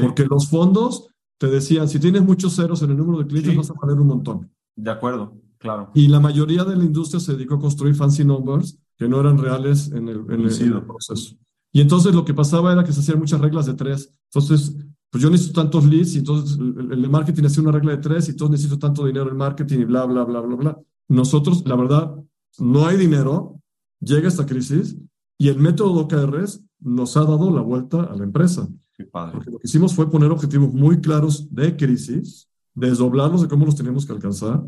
porque los fondos te decían, si tienes muchos ceros en el número de clientes, Sí. vas a valer un montón. De acuerdo, claro. Y la mayoría de la industria se dedicó a construir fancy numbers que no eran reales en el, en el- en el proceso. Y entonces lo que pasaba era que se hacían muchas reglas de tres. Entonces, pues yo necesito tantos leads y entonces el, el marketing hacía una regla de tres y entonces necesito tanto dinero en marketing y bla, bla, bla, bla, bla. Nosotros, la verdad, no hay dinero, llega esta crisis y el método OKRs nos ha dado la vuelta a la empresa. Qué padre. Porque lo que hicimos fue poner objetivos muy claros de crisis, desdoblarlos de cómo los teníamos que alcanzar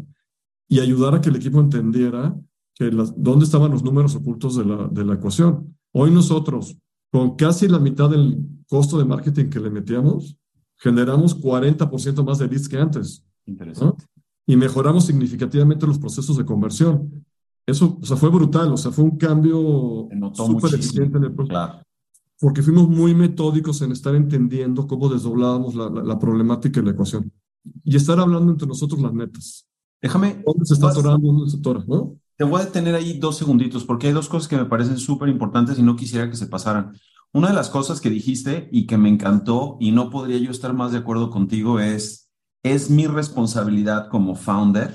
y ayudar a que el equipo entendiera que las, dónde estaban los números ocultos de la, de la ecuación. Hoy nosotros, con casi la mitad del costo de marketing que le metíamos, generamos 40% más de leads que antes Interesante. y mejoramos significativamente los procesos de conversión. Eso, o sea, fue brutal, o sea, fue un cambio súper eficiente en el proceso Claro. porque fuimos muy metódicos en estar entendiendo cómo desdoblábamos la, la, la problemática de la ecuación y estar hablando entre nosotros las metas. Déjame, ¿Dónde se está atorando? ¿Dónde se atora? ¿no? Te voy a detener ahí dos segunditos porque hay dos cosas que me parecen súper importantes y no quisiera que se pasaran. Una de las cosas que dijiste y que me encantó y no podría yo estar más de acuerdo contigo es, es mi responsabilidad como founder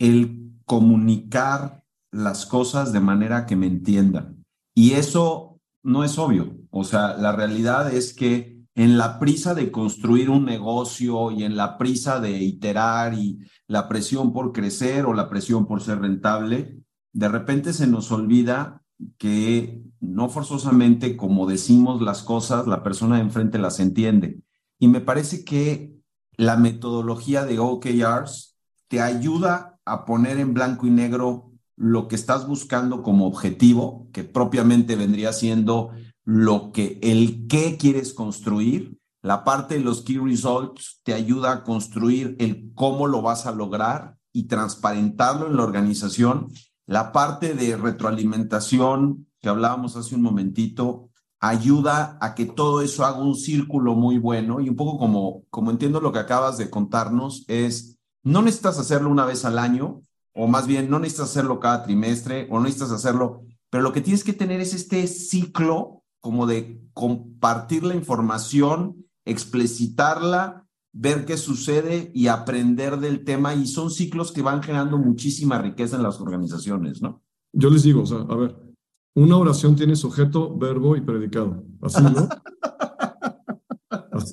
el comunicar las cosas de manera que me entiendan. Y eso no es obvio. O sea, la realidad es que en la prisa de construir un negocio y en la prisa de iterar y la presión por crecer o la presión por ser rentable, de repente se nos olvida que no forzosamente como decimos las cosas, la persona de enfrente las entiende. Y me parece que la metodología de OKRs te ayuda a poner en blanco y negro lo que estás buscando como objetivo, que propiamente vendría siendo lo que el qué quieres construir. La parte de los key results te ayuda a construir el cómo lo vas a lograr y transparentarlo en la organización. La parte de retroalimentación que hablábamos hace un momentito ayuda a que todo eso haga un círculo muy bueno y un poco como, como entiendo lo que acabas de contarnos es, no necesitas hacerlo una vez al año, o más bien no necesitas hacerlo cada trimestre, o no necesitas hacerlo, pero lo que tienes que tener es este ciclo como de compartir la información, explicitarla, ver qué sucede y aprender del tema. Y son ciclos que van generando muchísima riqueza en las organizaciones, ¿no? Yo les digo, o sea, a ver, una oración tiene sujeto, verbo y predicado. Así, ¿no?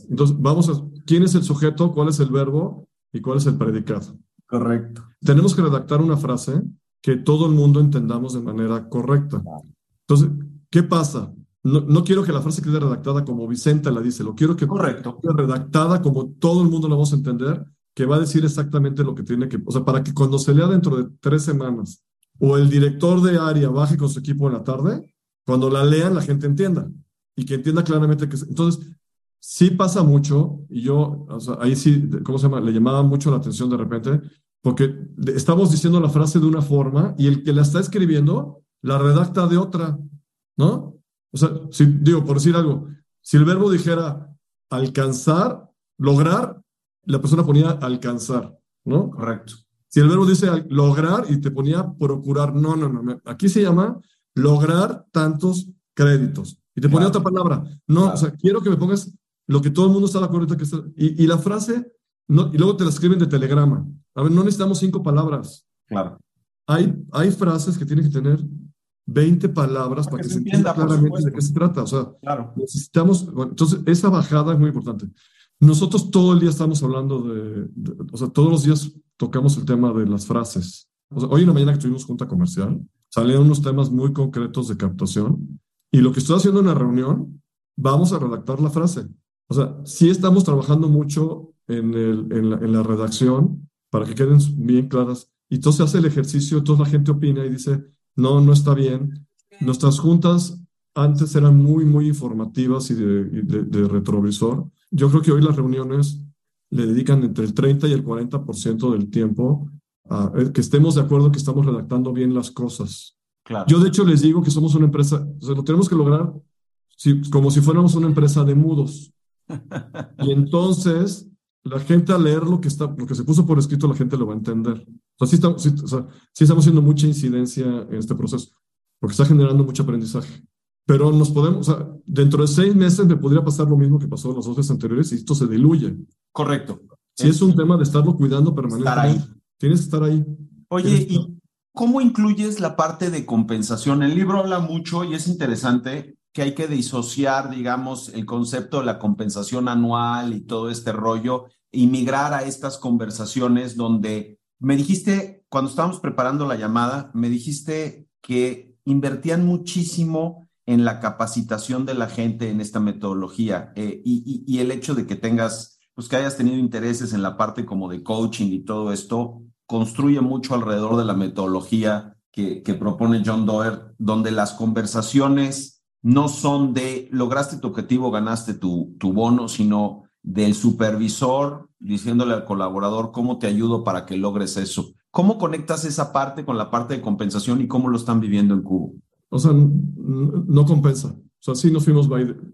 Entonces, vamos a, ¿quién es el sujeto? ¿Cuál es el verbo? ¿Y cuál es el predicado? Correcto. Tenemos que redactar una frase que todo el mundo entendamos de manera correcta. Entonces, ¿qué pasa? No, no quiero que la frase quede redactada como Vicenta la dice, lo quiero que Correcto. quede redactada como todo el mundo la vamos a entender, que va a decir exactamente lo que tiene que, o sea, para que cuando se lea dentro de tres semanas o el director de área baje con su equipo en la tarde, cuando la lean la gente entienda y que entienda claramente que... Entonces, sí pasa mucho y yo, o sea, ahí sí, ¿cómo se llama? Le llamaba mucho la atención de repente, porque estamos diciendo la frase de una forma y el que la está escribiendo la redacta de otra, ¿no? O sea, si, digo, por decir algo, si el verbo dijera alcanzar, lograr, la persona ponía alcanzar, ¿no? Correcto. Si el verbo dice lograr y te ponía procurar, no, no, no, aquí se llama lograr tantos créditos. Y te ponía Claro. otra palabra. No, Claro. o sea, quiero que me pongas lo que todo el mundo está de acuerdo que está. Y, y la frase, no, y luego te la escriben de telegrama. A ver, no necesitamos cinco palabras. Claro. Hay, hay frases que tienen que tener 20 palabras para, que, se entienda, claramente de qué se trata. O sea, Claro. necesitamos, bueno, entonces esa bajada es muy importante. Nosotros todo el día estamos hablando de, de- o sea, todos los días tocamos el tema de las frases. O sea, hoy en la mañana que tuvimos junta comercial, salieron unos temas muy concretos de captación y lo que estoy haciendo en la reunión, vamos a redactar la frase. O sea, sí estamos trabajando mucho en, el, en, la, en la redacción para que queden bien claras. Y entonces se hace el ejercicio, entonces la gente opina y dice, no, no está bien. Nuestras juntas antes eran muy, muy informativas y de, de retrovisor. Yo creo que hoy las reuniones le dedican entre el 30 y el 40% del tiempo a eh, que estemos de acuerdo que estamos redactando bien las cosas. Claro. Yo de hecho les digo que somos una empresa, o sea, lo tenemos que lograr si- como si fuéramos una empresa de mudos. Y entonces la gente al leer lo que, está, lo que se puso por escrito, la gente lo va a entender. O sea, sí estamos, sí, o sea, sí estamos haciendo mucha incidencia en este proceso, porque está generando mucho aprendizaje. Pero nos podemos, o sea, dentro de seis meses me podría pasar lo mismo que pasó las dos veces anteriores y esto se diluye. Correcto. Si es, un tema de estarlo cuidando permanentemente, tienes que estar ahí. Oye, ¿y cómo incluyes la parte de compensación? El libro habla mucho y es interesante que hay que disociar, digamos, el concepto de la compensación anual y todo este rollo y migrar a estas conversaciones donde me dijiste, cuando estábamos preparando la llamada, me dijiste que invertían muchísimo en la capacitación de la gente en esta metodología eh, y, el hecho de que tengas, pues que hayas tenido intereses en la parte como de coaching y todo esto, construye mucho alrededor de la metodología que, propone John Doerr, donde las conversaciones no son de lograste tu objetivo, ganaste tu, tu bono, sino del supervisor diciéndole al colaborador cómo te ayudo para que logres eso. ¿Cómo conectas esa parte con la parte de compensación y cómo lo están viviendo en Cubo? O sea, no compensa. O sea, sí nos fuimos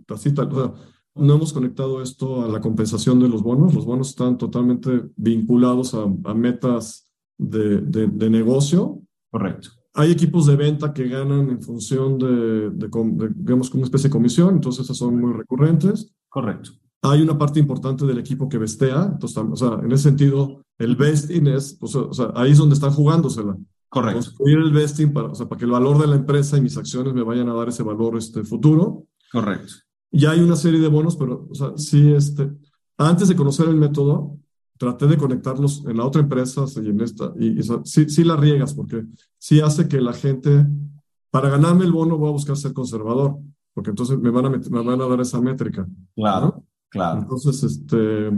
tacita. O sea, no hemos conectado esto a la compensación de los bonos. Los bonos están totalmente vinculados a, metas de, de, negocio. Correcto. Hay equipos de venta que ganan en función de, de, digamos, una especie de comisión, entonces esas son muy recurrentes. Correcto. Hay una parte importante del equipo que vestea, entonces, o sea, en ese sentido, el vesting es, o sea, ahí es donde están jugándosela. Correcto. Construir el vesting para, o sea, para que el valor de la empresa y mis acciones me vayan a dar ese valor este, futuro. Correcto. Y hay una serie de bonos, pero, o sea, sí, este, antes de conocer el método, traté de conectarlos en la otra empresa y en esta, y, sí, sí la riegas, porque sí hace que la gente, para ganarme el bono voy a buscar ser conservador, porque entonces me van a, me van a dar esa métrica. Claro, claro. Entonces, este,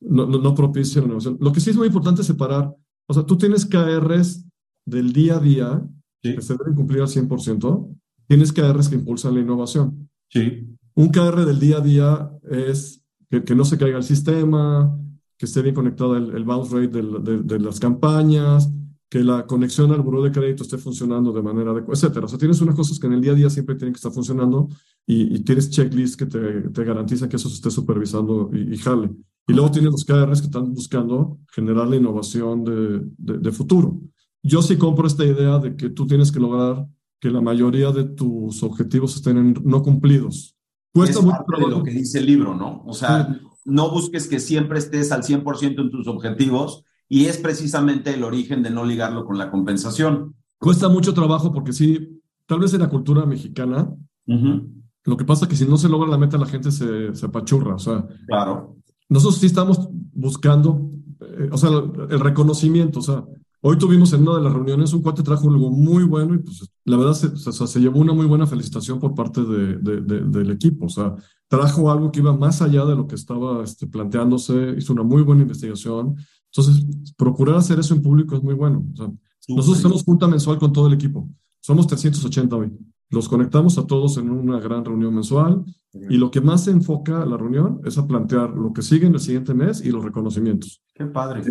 no, no, no propicia la negociación. Lo que sí es muy importante es separar, o sea, tú tienes KRs del día a día que se deben cumplir al 100%, tienes KRs que impulsan la innovación. Sí. Un KR del día a día es que, que no se caiga el sistema, que esté bien conectado el, bounce rate de, de, las campañas, que la conexión al buró de crédito esté funcionando de manera adecuada, etcétera. O sea, tienes unas cosas que en el día a día siempre tienen que estar funcionando y, y tienes checklists que te, te, garantizan que eso se esté supervisando y, y, jale. Y luego tienes los KRs que están buscando generar la innovación de, de futuro. Yo sí compro esta idea de que tú tienes que lograr que la mayoría de tus objetivos estén no cumplidos. Cuesta es mucho de lo que dice el libro, ¿no? O sea, no busques que siempre estés al 100% en tus objetivos y es precisamente el origen de no ligarlo con la compensación. Cuesta mucho trabajo porque sí, tal vez en la cultura mexicana, lo que pasa es que si no se logra la meta la gente se, se apachurra, o sea. Claro. Nosotros sí estamos buscando, eh, o sea, el reconocimiento, o sea, Hoy tuvimos en una de las reuniones un cuate trajo algo muy bueno y pues la verdad se, se, llevó una muy buena felicitación por parte de, de, del equipo. O sea, trajo algo que iba más allá de lo que estaba este, planteándose, hizo una muy buena investigación. Entonces, procurar hacer eso en público es muy bueno. O sea, nosotros hacemos junta mensual con todo el equipo. Somos 380 hoy. Los conectamos a todos en una gran reunión mensual y lo que más se enfoca la reunión es a plantear lo que sigue en el siguiente mes y los reconocimientos. Qué padre.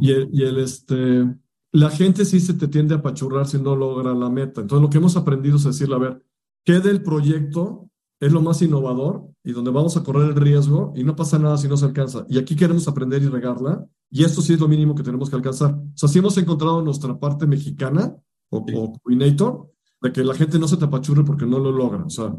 Y el, y el, este, la gente sí se te tiende a apachurrar si no logra la meta. Entonces, lo que hemos aprendido es decirle, a ver, ¿qué del proyecto es lo más innovador y donde vamos a correr el riesgo y no pasa nada si no se alcanza? Y aquí queremos aprender y regarla y esto sí es lo mínimo que tenemos que alcanzar. O sea, si hemos encontrado nuestra parte mexicana o, coordinator, de que la gente no se te apachurre porque no lo logra. O sea,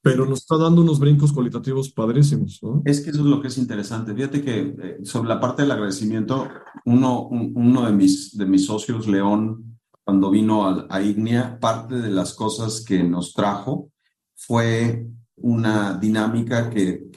pero nos está dando unos brincos cualitativos padrísimos. ¿no? Es que eso es lo que es interesante. Fíjate que eh, sobre la parte del agradecimiento, uno, uno de, mis, de mis socios, León, cuando vino a, a Ignia, parte de las cosas que nos trajo fue una dinámica que,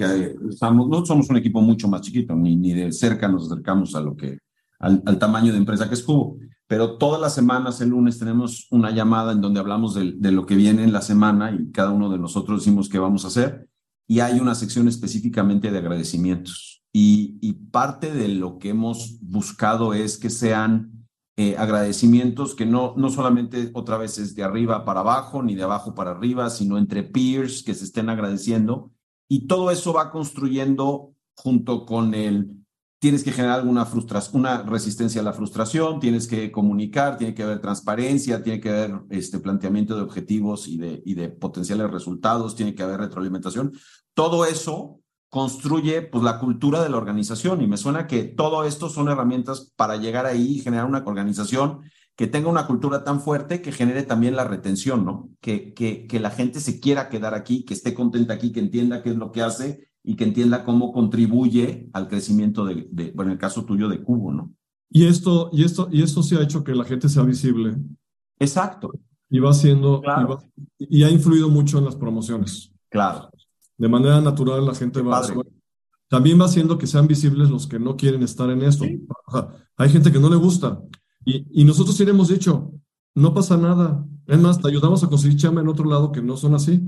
estamos, no somos un equipo mucho más chiquito, ni, ni de cerca nos acercamos a lo que, al, tamaño de empresa que es Cubo pero todas las semanas, el lunes, tenemos una llamada en donde hablamos de, lo que viene en la semana y cada uno de nosotros decimos qué vamos a hacer. Y hay una sección específicamente de agradecimientos. Y parte de lo que hemos buscado es que sean eh, agradecimientos que no, no solamente otra vez es de arriba para abajo, ni de abajo para arriba, sino entre peers que se estén agradeciendo. Y todo eso va construyendo junto con el tienes que generar alguna frustración, una resistencia a la frustración, tienes que comunicar, tiene que haber transparencia, tiene que haber este planteamiento de objetivos y de, y de potenciales resultados, tiene que haber retroalimentación. Todo eso construye pues la cultura de la organización y me suena que todo esto son herramientas para llegar ahí y generar una organización que tenga una cultura tan fuerte que genere también la retención, ¿no? Que, que, que la gente se quiera quedar aquí, que esté contenta aquí, que entienda qué es lo que hace y que entienda cómo contribuye al crecimiento de, bueno, en el caso tuyo de Cubo, ¿no? Y esto, y esto, y esto sí ha hecho que la gente sea visible. Exacto. Y va haciendo, y, ha influido mucho en las promociones. Claro. De manera natural la gente va, también va haciendo que sean visibles los que no quieren estar en esto. hay gente que no le gusta. Y, y nosotros sí le hemos dicho, no pasa nada. Es más, te ayudamos a conseguir chamba en otro lado que no son así.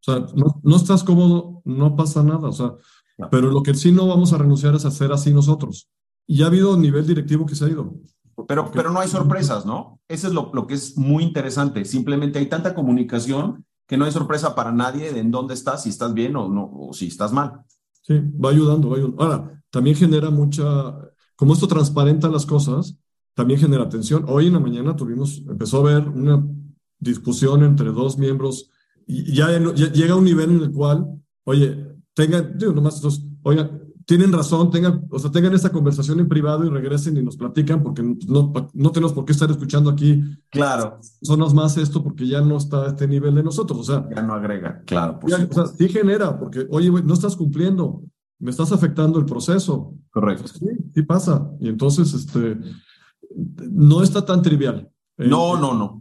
O sea, no, no estás cómodo, no pasa nada. O sea, pero lo que sí no vamos a renunciar es a hacer así nosotros. Y ya ha habido nivel directivo que se ha ido. Pero, pero no hay sorpresas, ¿no? Eso es lo, lo que es muy interesante. Simplemente hay tanta comunicación que no hay sorpresa para nadie de en dónde estás, si estás bien o no, o si estás mal. Sí, va ayudando, va ayudando. Ahora, también genera mucha, como esto transparenta las cosas, también genera tensión. Hoy en la mañana tuvimos, empezó a haber una discusión entre dos miembros y ya, llega a un nivel en el cual, oye, tengan, digo, nomás oigan, tienen razón, tengan, o sea, tengan esta conversación en privado y regresen y nos platican porque no, no tenemos por qué estar escuchando aquí. Claro. Sonas más esto porque ya no está a este nivel de nosotros, o sea. Ya no agrega, claro. o sea, sí genera, porque, oye, no estás cumpliendo, me estás afectando el proceso. Correcto. Sí, sí pasa. Y entonces, este, no está tan trivial. No, no, no.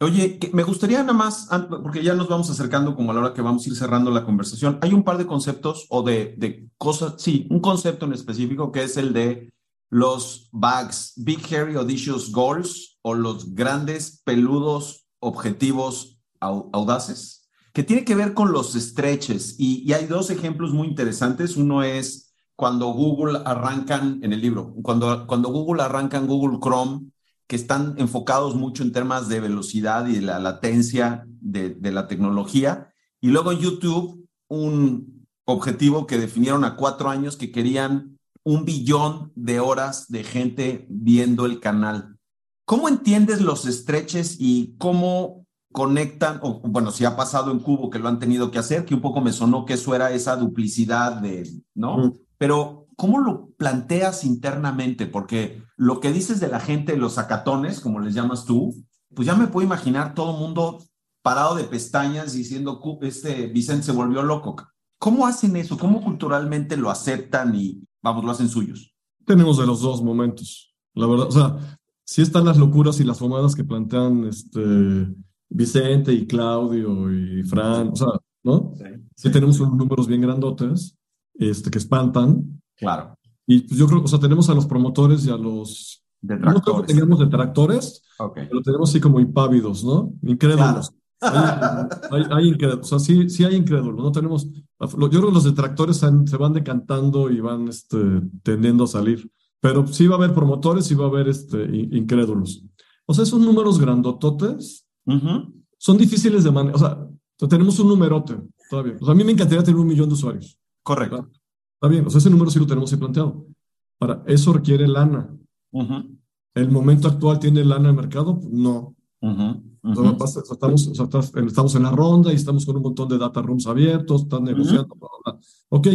Oye, me gustaría nada más, porque ya nos vamos acercando como a la hora que vamos a ir cerrando la conversación, hay un par de conceptos o de, de cosas, sí, un concepto en específico que es el de los bags, Big Hairy Audacious Goals o los grandes peludos objetivos audaces, que tiene que ver con los stretches. Y, y hay dos ejemplos muy interesantes. Uno es cuando Google arrancan en el libro, cuando, cuando Google arrancan Google Chrome que están enfocados mucho en temas de velocidad y de la latencia de, de la tecnología. Y luego en YouTube, un objetivo que definieron a cuatro años que querían un billón de horas de gente viendo el canal. ¿Cómo entiendes los estreches y cómo conectan, o bueno, si ha pasado en Cubo que lo han tenido que hacer, que un poco me sonó que eso era esa duplicidad de, ¿no? Pero ¿cómo lo planteas internamente? Porque lo que dices de la gente, los acatones, como les llamas tú, pues ya me puedo imaginar todo el mundo parado de pestañas diciendo, este Vicente se volvió loco. ¿Cómo hacen eso? ¿Cómo culturalmente lo aceptan y, vamos, lo hacen suyos? Tenemos de los dos momentos, la verdad. O sea, sí están las locuras y las fumadas que plantean este, Vicente y Claudio y Fran, o sea, ¿no? Sí, sí tenemos unos números bien grandotes este, que espantan, Claro. Y pues yo creo, o sea, tenemos a los promotores y a los... Detractores. No creo que tengamos detractores, okay. pero tenemos así como impávidos, ¿no? Incrédulos. Claro. Hay, hay, incrédulos, o sea, sí, sí hay incrédulos, no tenemos... Yo creo que los detractores se van decantando y van este, tendiendo a salir, pero sí va a haber promotores y va a haber este, incrédulos. O sea, esos números grandototes uh -huh. son difíciles de manejar, o sea, tenemos un numerote todavía. O sea, a mí me encantaría tener un millón de usuarios. Correcto. ¿verdad? Está bien, o sea, ese número sí lo tenemos ahí planteado. Para eso requiere lana. Uh -huh. ¿El momento actual tiene lana de mercado? No. Uh -huh. Uh -huh. o sea, estamos, o sea, estamos en la ronda y estamos con un montón de data rooms abiertos, están negociando. Bla, bla, bla. Ok,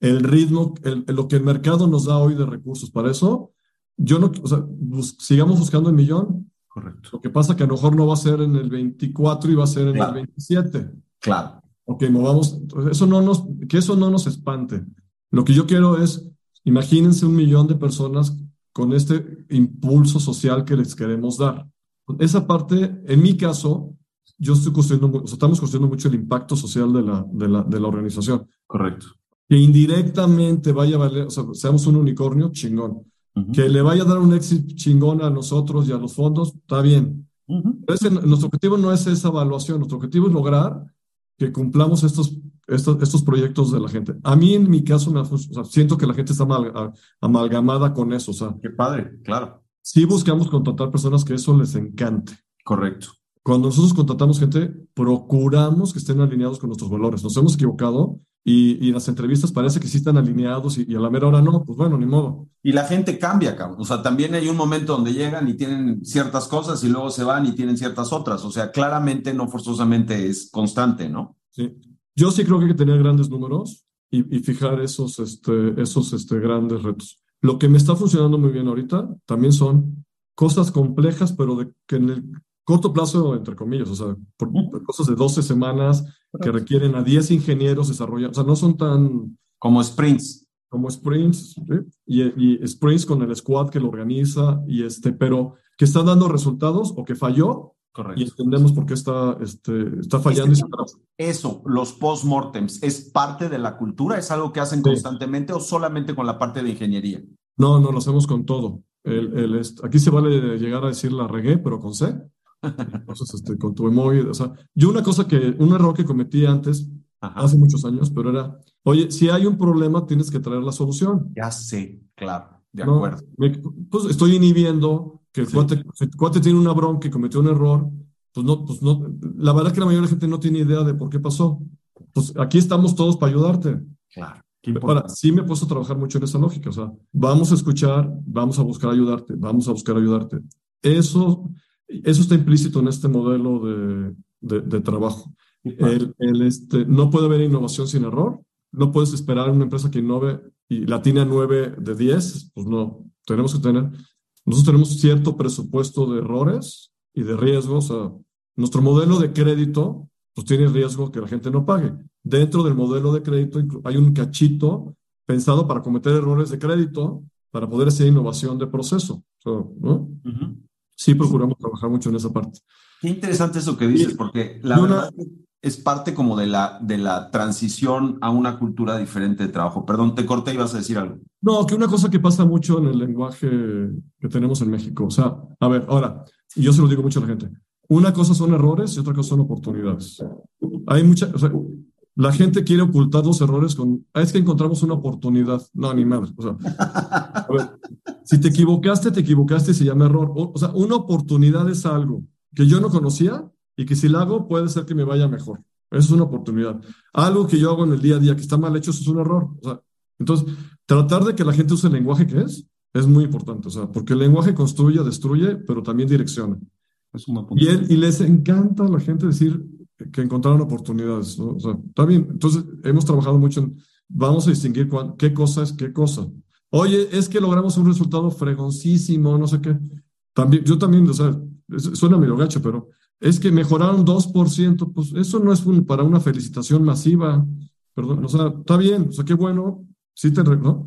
el ritmo, el, lo que el mercado nos da hoy de recursos para eso, yo no, o sea, bus, sigamos buscando el millón. Correcto. Lo que pasa que a lo mejor no va a ser en el 24 y va a ser en claro. el 27. Claro. Ok, movamos, eso no nos, que eso no nos espante. Lo que yo quiero es, imagínense un millón de personas con este impulso social que les queremos dar. Esa parte, en mi caso, yo estoy construyendo, o sea, estamos construyendo mucho el impacto social de la, de la, de la organización. Correcto. Que indirectamente vaya a valer, o sea, seamos un unicornio, chingón. Uh -huh. Que le vaya a dar un éxito chingón a nosotros y a los fondos, está bien. Uh -huh. Nuestro objetivo no es esa evaluación, nuestro objetivo es lograr que cumplamos estos, estos, estos proyectos de la gente. A mí, en mi caso, me, o sea, siento que la gente está mal, a, amalgamada con eso. O sea, Qué padre, claro. Sí buscamos contratar personas que eso les encante. Correcto. Cuando nosotros contratamos gente, procuramos que estén alineados con nuestros valores. Nos hemos equivocado y, y las entrevistas parece que sí están alineados y, y, a la mera hora no. Pues bueno, ni modo. Y la gente cambia, cabrón. O sea, también hay un momento donde llegan y tienen ciertas cosas y luego se van y tienen ciertas otras. O sea, claramente, no forzosamente es constante, ¿no? Sí. Yo sí creo que hay que tener grandes números y, y fijar esos, este, esos este, grandes retos. Lo que me está funcionando muy bien ahorita también son cosas complejas, pero de, que en el corto plazo, entre comillas, o sea, por, por cosas de 12 semanas que requieren a 10 ingenieros desarrollar, o sea, no son tan, Como sprints. Como sprints, y, y, sprints con el squad que lo organiza, y este, pero que está dando resultados o que falló. Correcto. Y entendemos por qué está, este, está fallando. Este, eso, los post-mortems, ¿es parte de la cultura? ¿Es algo que hacen sí. constantemente o solamente con la parte de ingeniería? No, no, lo hacemos con todo. El, el, aquí se vale llegar a decir la regué, pero con C. Entonces, este, con tu emoji, o sea, yo una cosa que, un error que cometí antes, Ajá. hace muchos años, pero era, oye, si hay un problema, tienes que traer la solución. Ya sé, claro, de no, acuerdo. Me, pues estoy inhibiendo que el, sí. cuate, el cuate tiene una bronca y cometió un error, pues no, pues no, la verdad que la mayoría de la gente no tiene idea de por qué pasó. Pues aquí estamos todos para ayudarte. Claro. Ahora, sí me he puesto a trabajar mucho en esa lógica, o sea, vamos a escuchar, vamos a buscar ayudarte, vamos a buscar ayudarte. Eso, eso está implícito en este modelo de, de, de trabajo. El, el, este, no puede haber innovación sin error, no puedes esperar una empresa que innove y la tiene a 9 de 10, pues no, tenemos que tener, nosotros tenemos cierto presupuesto de errores y de riesgos, o sea, nuestro modelo de crédito pues tiene riesgo que la gente no pague. Dentro del modelo de crédito hay un cachito pensado para cometer errores de crédito, para poder hacer innovación de proceso. So, ¿no? Uh -huh. Sí procuramos trabajar mucho en esa parte. Qué interesante eso que dices, porque la verdad es parte como de la, de la transición a una cultura diferente de trabajo. Perdón, te corté y vas a decir algo. No, que una cosa que pasa mucho en el lenguaje que tenemos en México. O sea, a ver, ahora, yo se lo digo mucho a la gente, una cosa son errores y otra cosa son oportunidades. Hay mucha, la gente quiere ocultar los errores con, ah, es que encontramos una oportunidad. No, ni madre. O sea, a ver, si te equivocaste, te equivocaste y se llama error. O, sea, una oportunidad es algo que yo no conocía y que si la hago puede ser que me vaya mejor. Eso es una oportunidad. Algo que yo hago en el día a día que está mal hecho, eso es un error. O sea, entonces, tratar de que la gente use el lenguaje que es, es muy importante. O sea, porque el lenguaje construye, destruye, pero también direcciona. Y, él, y, les encanta a la gente decir que encontraron oportunidades, ¿no? O sea, está bien. Entonces, hemos trabajado mucho en, vamos a distinguir cuál, qué cosa es qué cosa. Oye, es que logramos un resultado fregoncísimo, no sé qué. También, yo también, o sea, suena medio gacho, pero es que mejoraron 2%, pues eso no es un, para una felicitación masiva, perdón, o sea, está bien, o sea, qué bueno, sí te, ¿no?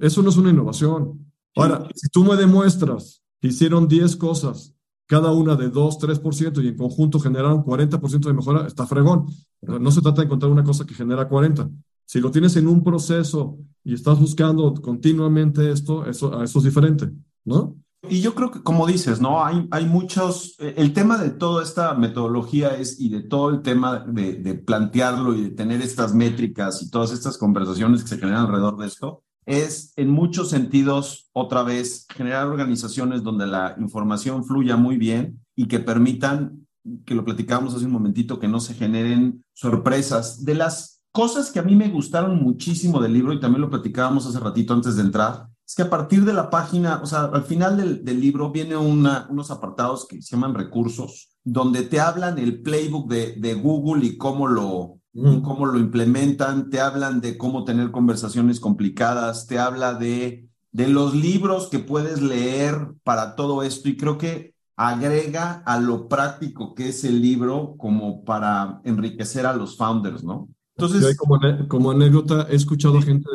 Eso no es una innovación. Ahora, si tú me demuestras que hicieron 10 cosas cada una de 2, 3% y en conjunto generaron 40% de mejora, está fregón. No se trata de encontrar una cosa que genera 40. Si lo tienes en un proceso y estás buscando continuamente esto, eso, eso es diferente, ¿no? Y yo creo que, como dices, ¿no? Hay, hay muchos, el tema de toda esta metodología es, y de todo el tema de, de plantearlo y de tener estas métricas y todas estas conversaciones que se generan alrededor de esto, es en muchos sentidos, otra vez, generar organizaciones donde la información fluya muy bien y que permitan, que lo platicábamos hace un momentito, que no se generen sorpresas. De las cosas que a mí me gustaron muchísimo del libro, y también lo platicábamos hace ratito antes de entrar, es que a partir de la página, o sea, al final del, del libro viene una, unos apartados que se llaman recursos, donde te hablan el playbook de, de Google y cómo lo, Mm. cómo lo implementan, te hablan de cómo tener conversaciones complicadas, te habla de, de los libros que puedes leer para todo esto y creo que agrega a lo práctico que es el libro como para enriquecer a los founders, ¿no? Entonces, como, como, anécdota, he escuchado gente,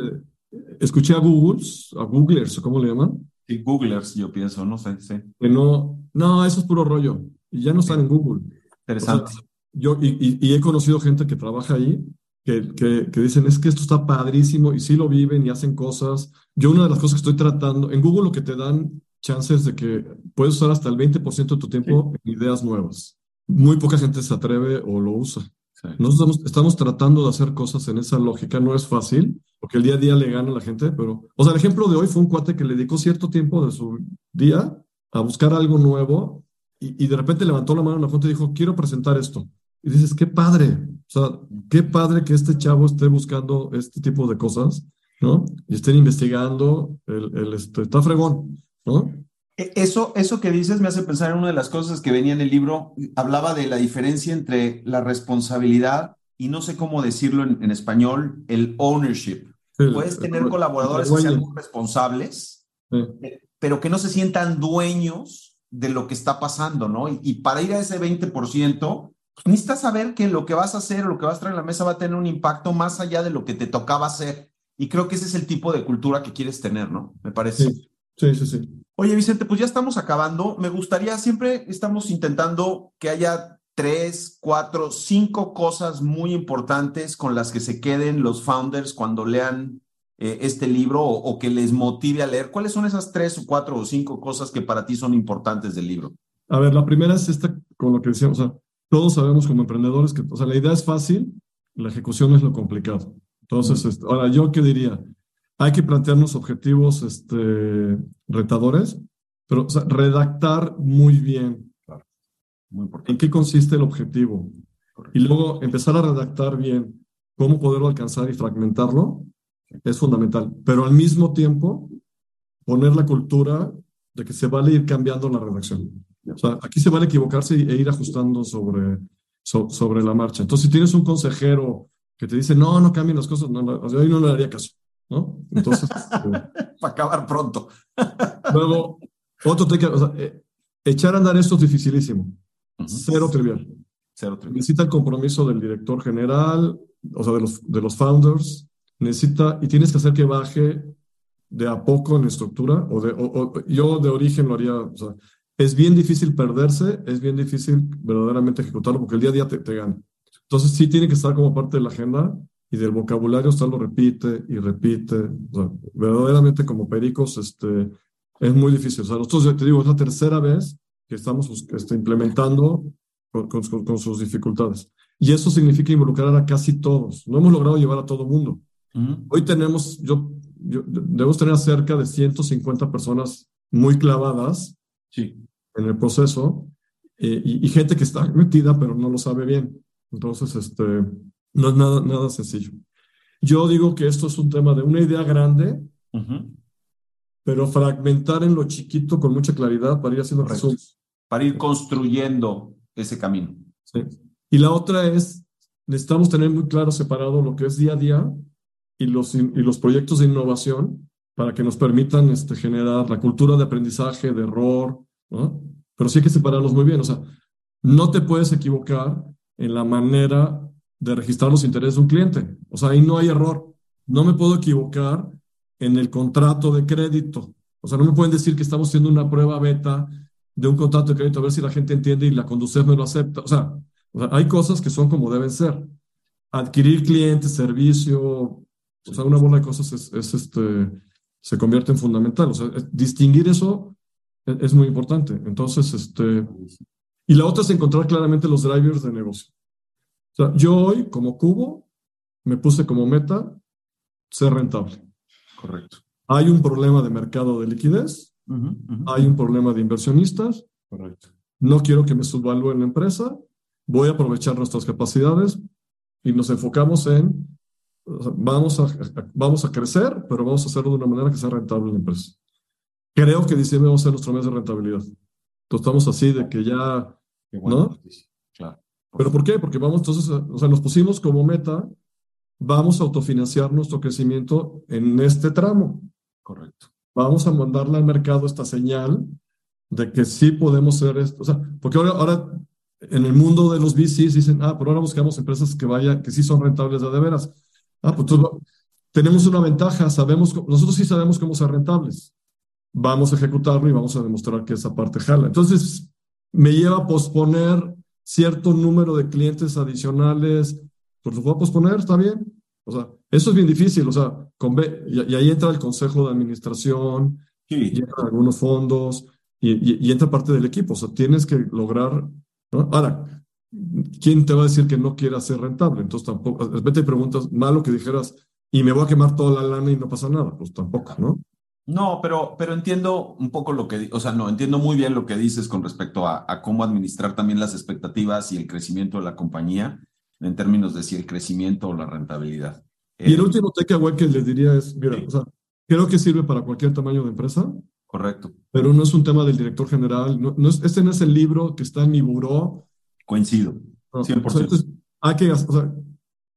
escuché a Googles, a Googlers, ¿cómo le llaman? Sí, Googlers, yo pienso, no sé, sí. Que no, no, eso es puro rollo, y ya no están en Google. Interesante. O sea, yo, y, y, y, he conocido gente que trabaja ahí, que, que, que, dicen, es que esto está padrísimo, y sí lo viven y hacen cosas. Yo una de las cosas que estoy tratando, en Google lo que te dan chances de que puedes usar hasta el 20% de tu tiempo sí. en ideas nuevas. Muy poca gente se atreve o lo usa. Sí. Nosotros estamos, estamos, tratando de hacer cosas en esa lógica, no es fácil, porque el día a día le gana a la gente, pero, o sea, el ejemplo de hoy fue un cuate que le dedicó cierto tiempo de su día a buscar algo nuevo y, de repente levantó la mano en la fuente y dijo, quiero presentar esto. Y dices, qué padre, o sea, qué padre que este chavo esté buscando este tipo de cosas, ¿no? Y estén investigando, el, este, está fregón, ¿no? Eso, eso que dices me hace pensar en una de las cosas que venía en el libro, hablaba de la diferencia entre la responsabilidad y no sé cómo decirlo en, en español, el ownership. Sí, Puedes tener el, colaboradores que sean muy responsables, sí. pero que no se sientan dueños de lo que está pasando, ¿no? Y, y para ir a ese 20%, pues necesitas saber que lo que vas a hacer lo que vas a traer a la mesa va a tener un impacto más allá de lo que te tocaba hacer. y creo que ese es el tipo de cultura que quieres tener, ¿no? Me parece. Sí, sí, sí. sí. Oye, Vicente, pues ya estamos acabando. Me gustaría, siempre estamos intentando que haya tres, cuatro, cinco cosas muy importantes con las que se queden los founders cuando lean eh, este libro o, o, que les motive a leer. ¿Cuáles son esas tres o cuatro o cinco cosas que para ti son importantes del libro? A ver, la primera es esta, con lo que decíamos, o sea, todos sabemos como emprendedores que, o sea, la idea es fácil, la ejecución es lo complicado. Entonces, este, ahora, ¿yo qué diría? Hay que plantearnos objetivos este, retadores, pero o sea, redactar muy bien. Muy importante. ¿En qué consiste el objetivo? Correcto. Y luego empezar a redactar bien cómo poderlo alcanzar y fragmentarlo es fundamental. Pero al mismo tiempo, poner la cultura de que se vale ir cambiando la redacción. O sea, aquí se vale equivocarse e ir ajustando sobre, so, sobre la marcha. Entonces, si tienes un consejero que te dice, no, no cambien las cosas, no, no, yo no le daría caso, ¿no? Entonces... eh, Para acabar pronto. luego, otro te o sea, eh, echar a andar esto es dificilísimo. Uh -huh. Cero trivial. Cero trivial. Necesita el compromiso del director general, o sea, de los, de los founders, necesita, y tienes que hacer que baje de a poco en estructura, o, de, o, o yo de origen lo haría, o sea, es bien difícil perderse, es bien difícil verdaderamente ejecutarlo, porque el día a día te, te gana. Entonces sí tiene que estar como parte de la agenda y del vocabulario, estarlo repite y repite. O sea, verdaderamente como pericos, este, es muy difícil. O sea, nosotros, ya te digo, es la tercera vez que estamos este, implementando con, con, con, sus dificultades. Y eso significa involucrar a casi todos. No hemos logrado llevar a todo mundo. Uh -huh. Hoy tenemos, yo, yo, debemos tener cerca de 150 personas muy clavadas sí. en el proceso eh, y, y, gente que está metida pero no lo sabe bien. Entonces, este, no es nada, nada sencillo. Yo digo que esto es un tema de una idea grande, uh -huh. Pero fragmentar en lo chiquito con mucha claridad para ir haciendo resúmenes. Para ir construyendo ese camino. Sí. Y la otra es, necesitamos tener muy claro separado lo que es día a día y los, y los proyectos de innovación para que nos permitan este, generar la cultura de aprendizaje, de error, ¿no? Pero sí hay que separarlos muy bien. O sea, no te puedes equivocar en la manera de registrar los intereses de un cliente. O sea, ahí no hay error. No me puedo equivocar en el contrato de crédito. O sea, no me pueden decir que estamos haciendo una prueba beta de un contrato de crédito a ver si la gente entiende y la conducir me lo acepta. O sea, o sea, hay cosas que son como deben ser. Adquirir clientes, servicio, o sea, una bola de cosas es, es este, se convierte en fundamental. O sea, distinguir eso es, es, muy importante. Entonces, este, y la otra es encontrar claramente los drivers de negocio. O sea, yo hoy, como cubo, me puse como meta ser rentable. Correcto. Hay un problema de mercado de liquidez, uh -huh, uh -huh. hay un problema de inversionistas. Correcto. No quiero que me subvalúen la empresa, voy a aprovechar nuestras capacidades y nos enfocamos en, vamos a, vamos a crecer, pero vamos a hacerlo de una manera que sea rentable la empresa. Creo que diciembre va a ser nuestro mes de rentabilidad. Entonces estamos así de que ya, ¿no? Claro. ¿Pero por qué? Porque vamos, entonces, o sea, nos pusimos como meta, vamos a autofinanciar nuestro crecimiento en este tramo. Correcto. Vamos a mandarle al mercado esta señal de que sí podemos hacer esto. O sea, porque ahora, ahora en el mundo de los VCs dicen, ah, pero ahora buscamos empresas que vayan, que sí son rentables de, de veras. Ah, pues entonces, tenemos una ventaja, sabemos, nosotros sí sabemos cómo ser rentables. Vamos a ejecutarlo y vamos a demostrar que esa parte jala. Entonces, me lleva a posponer cierto número de clientes adicionales, pues los voy a posponer, está bien. O sea, eso es bien difícil, o sea, con B, y, y, ahí entra el consejo de administración, sí. y entran algunos fondos, y, y, y, entra parte del equipo, o sea, tienes que lograr, ¿no? Ahora, ¿quién te va a decir que no quiera ser rentable? Entonces tampoco, vete y preguntas, malo que dijeras, y me voy a quemar toda la lana y no pasa nada, pues tampoco, ¿no? No, pero, pero entiendo un poco lo que, o sea, no, entiendo muy bien lo que dices con respecto a, a, cómo administrar también las expectativas y el crecimiento de la compañía en términos de si el crecimiento o la rentabilidad. Y el eh, último takeaway que les diría es, mira, sí. o sea, creo que sirve para cualquier tamaño de empresa. Correcto. Pero no es un tema del director general, no, no es, este no es el libro que está en mi buró. Coincido, 100%. O sea, entonces, hay que, o sea,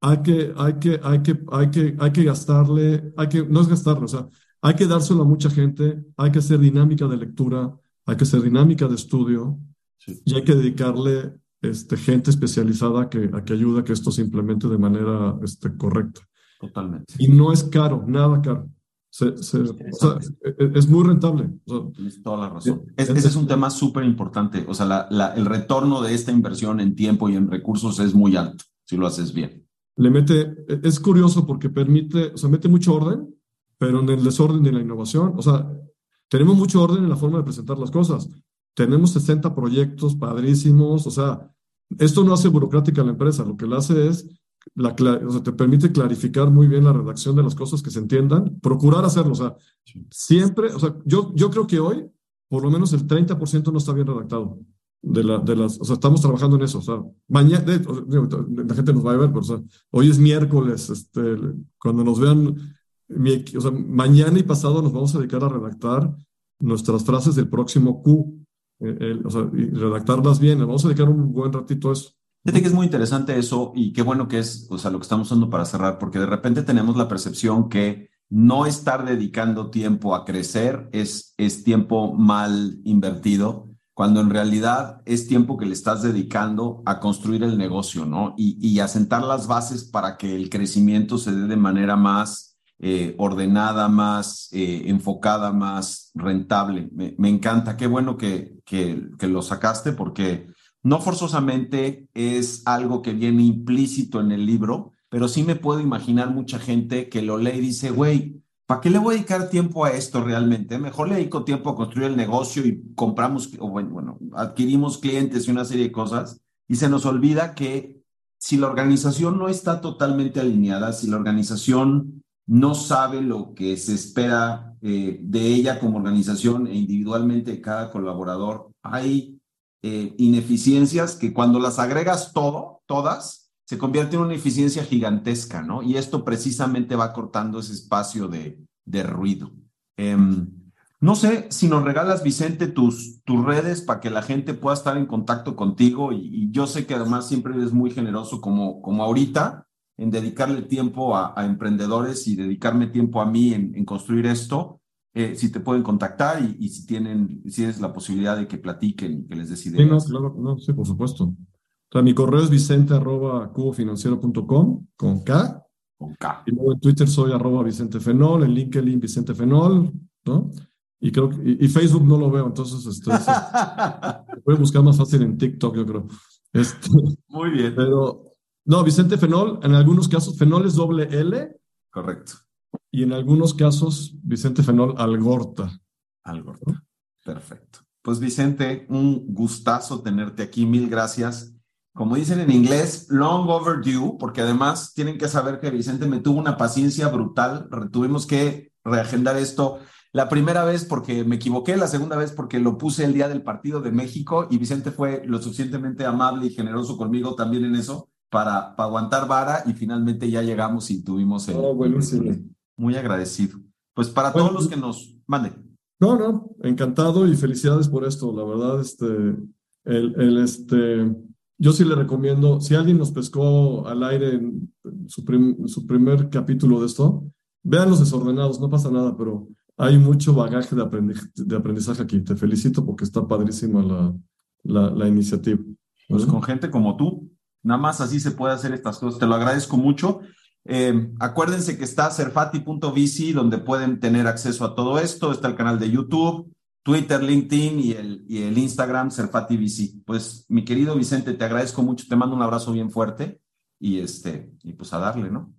hay que, hay que, hay que, hay que, hay que gastarle, hay que, no es gastarle, o sea, hay que dárselo a mucha gente, hay que hacer dinámica de lectura, hay que hacer dinámica de estudio sí. y hay que dedicarle este, gente especializada que, a que ayude a que esto se implemente de manera este, correcta. Totalmente. Y no es caro, nada caro. Se, se, o sea, e, e, es muy rentable. Tienes toda la razón. Es, ese es un tema súper importante. O sea, la, la, el retorno de esta inversión en tiempo y en recursos es muy alto si lo haces bien. Le mete, e, es curioso porque permite, o sea, mete mucho orden, pero en el desorden de la innovación, o sea, tenemos mucho orden en la forma de presentar las cosas. Tenemos 60 proyectos padrísimos, o sea, esto no hace burocrática la empresa, lo que le hace es la, o sea, te permite clarificar muy bien la redacción de las cosas que se entiendan, procurar hacerlo, o sea, siempre, o sea, yo, yo creo que hoy por lo menos el 30% no está bien redactado. De, la, de las, o sea, estamos trabajando en eso, o sea, mañana, la gente nos va a ver, pero o sea, hoy es miércoles, este, cuando nos vean, o sea, mañana y pasado nos vamos a dedicar a redactar nuestras frases del próximo Q, y redactarlas bien, vamos a dedicar un buen ratito a eso. Fíjate que es muy interesante eso y qué bueno que es, o sea, lo que estamos usando para cerrar, porque de repente tenemos la percepción que no estar dedicando tiempo a crecer es, es tiempo mal invertido, cuando en realidad es tiempo que le estás dedicando a construir el negocio, ¿no? Y, y a sentar las bases para que el crecimiento se dé de manera más eh, ordenada, más eh, enfocada, más rentable. Me, encanta, qué bueno que, que, lo sacaste porque no forzosamente es algo que viene implícito en el libro, pero sí me puedo imaginar mucha gente que lo lee y dice, güey, ¿para qué le voy a dedicar tiempo a esto realmente? Mejor le dedico tiempo a construir el negocio y compramos, o bueno, adquirimos clientes y una serie de cosas, y se nos olvida que si la organización no está totalmente alineada, si la organización no sabe lo que se espera eh, de ella como organización e individualmente de cada colaborador, hay eh, ineficiencias que cuando las agregas todo, todas, se convierte en una eficiencia gigantesca, ¿no? Y esto precisamente va cortando ese espacio de, de ruido. Eh, no sé si nos regalas, Vicente, tus, tus redes para que la gente pueda estar en contacto contigo y, y, yo sé que además siempre eres muy generoso como, como ahorita en dedicarle tiempo a, a emprendedores y dedicarme tiempo a mí en, en construir esto. Eh, si te pueden contactar y, y, si tienen, si es la posibilidad de que platiquen que les deciden. Sí, no, claro, no, sí, por supuesto. O sea, mi correo es vicente arroba cubofinanciero.com con K. Con K. Y luego en Twitter soy arroba Vicente Fenol, en LinkedIn Vicente Fenol, ¿no? Y creo que, y, y Facebook no lo veo, entonces este, se puede buscar más fácil en TikTok, yo creo. Este, Muy bien. Pero, no, Vicente Fenol, en algunos casos, Fenol es doble L. Correcto y en algunos casos Vicente Fenol Algorta. Algorta. Perfecto. Pues Vicente, un gustazo tenerte aquí. Mil gracias. Como dicen en inglés, long overdue, porque además tienen que saber que Vicente me tuvo una paciencia brutal. Tuvimos que reagendar esto. La primera vez porque me equivoqué, la segunda vez porque lo puse el día del partido de México y Vicente fue lo suficientemente amable y generoso conmigo también en eso para, para aguantar vara y finalmente ya llegamos y tuvimos el... Oh, buenísimo. El, muy agradecido. Pues para bueno, todos los que nos manden. No, no, encantado y felicidades por esto. La verdad, este, el, el, este, yo sí le recomiendo, si alguien nos pescó al aire en su, prim, su primer capítulo de esto, vean los desordenados, no pasa nada, pero hay mucho bagaje de, aprendiz, de aprendizaje aquí. Te felicito porque está padrísima la, la, la iniciativa. Pues con gente como tú, nada más así se puede hacer estas cosas. Te lo agradezco mucho. Eh, acuérdense que está serfati.vc donde pueden tener acceso a todo esto. Está el canal de YouTube, Twitter, LinkedIn y el, y el Instagram serfativc. Pues mi querido Vicente, te agradezco mucho, te mando un abrazo bien fuerte y, este, y pues a darle, ¿no?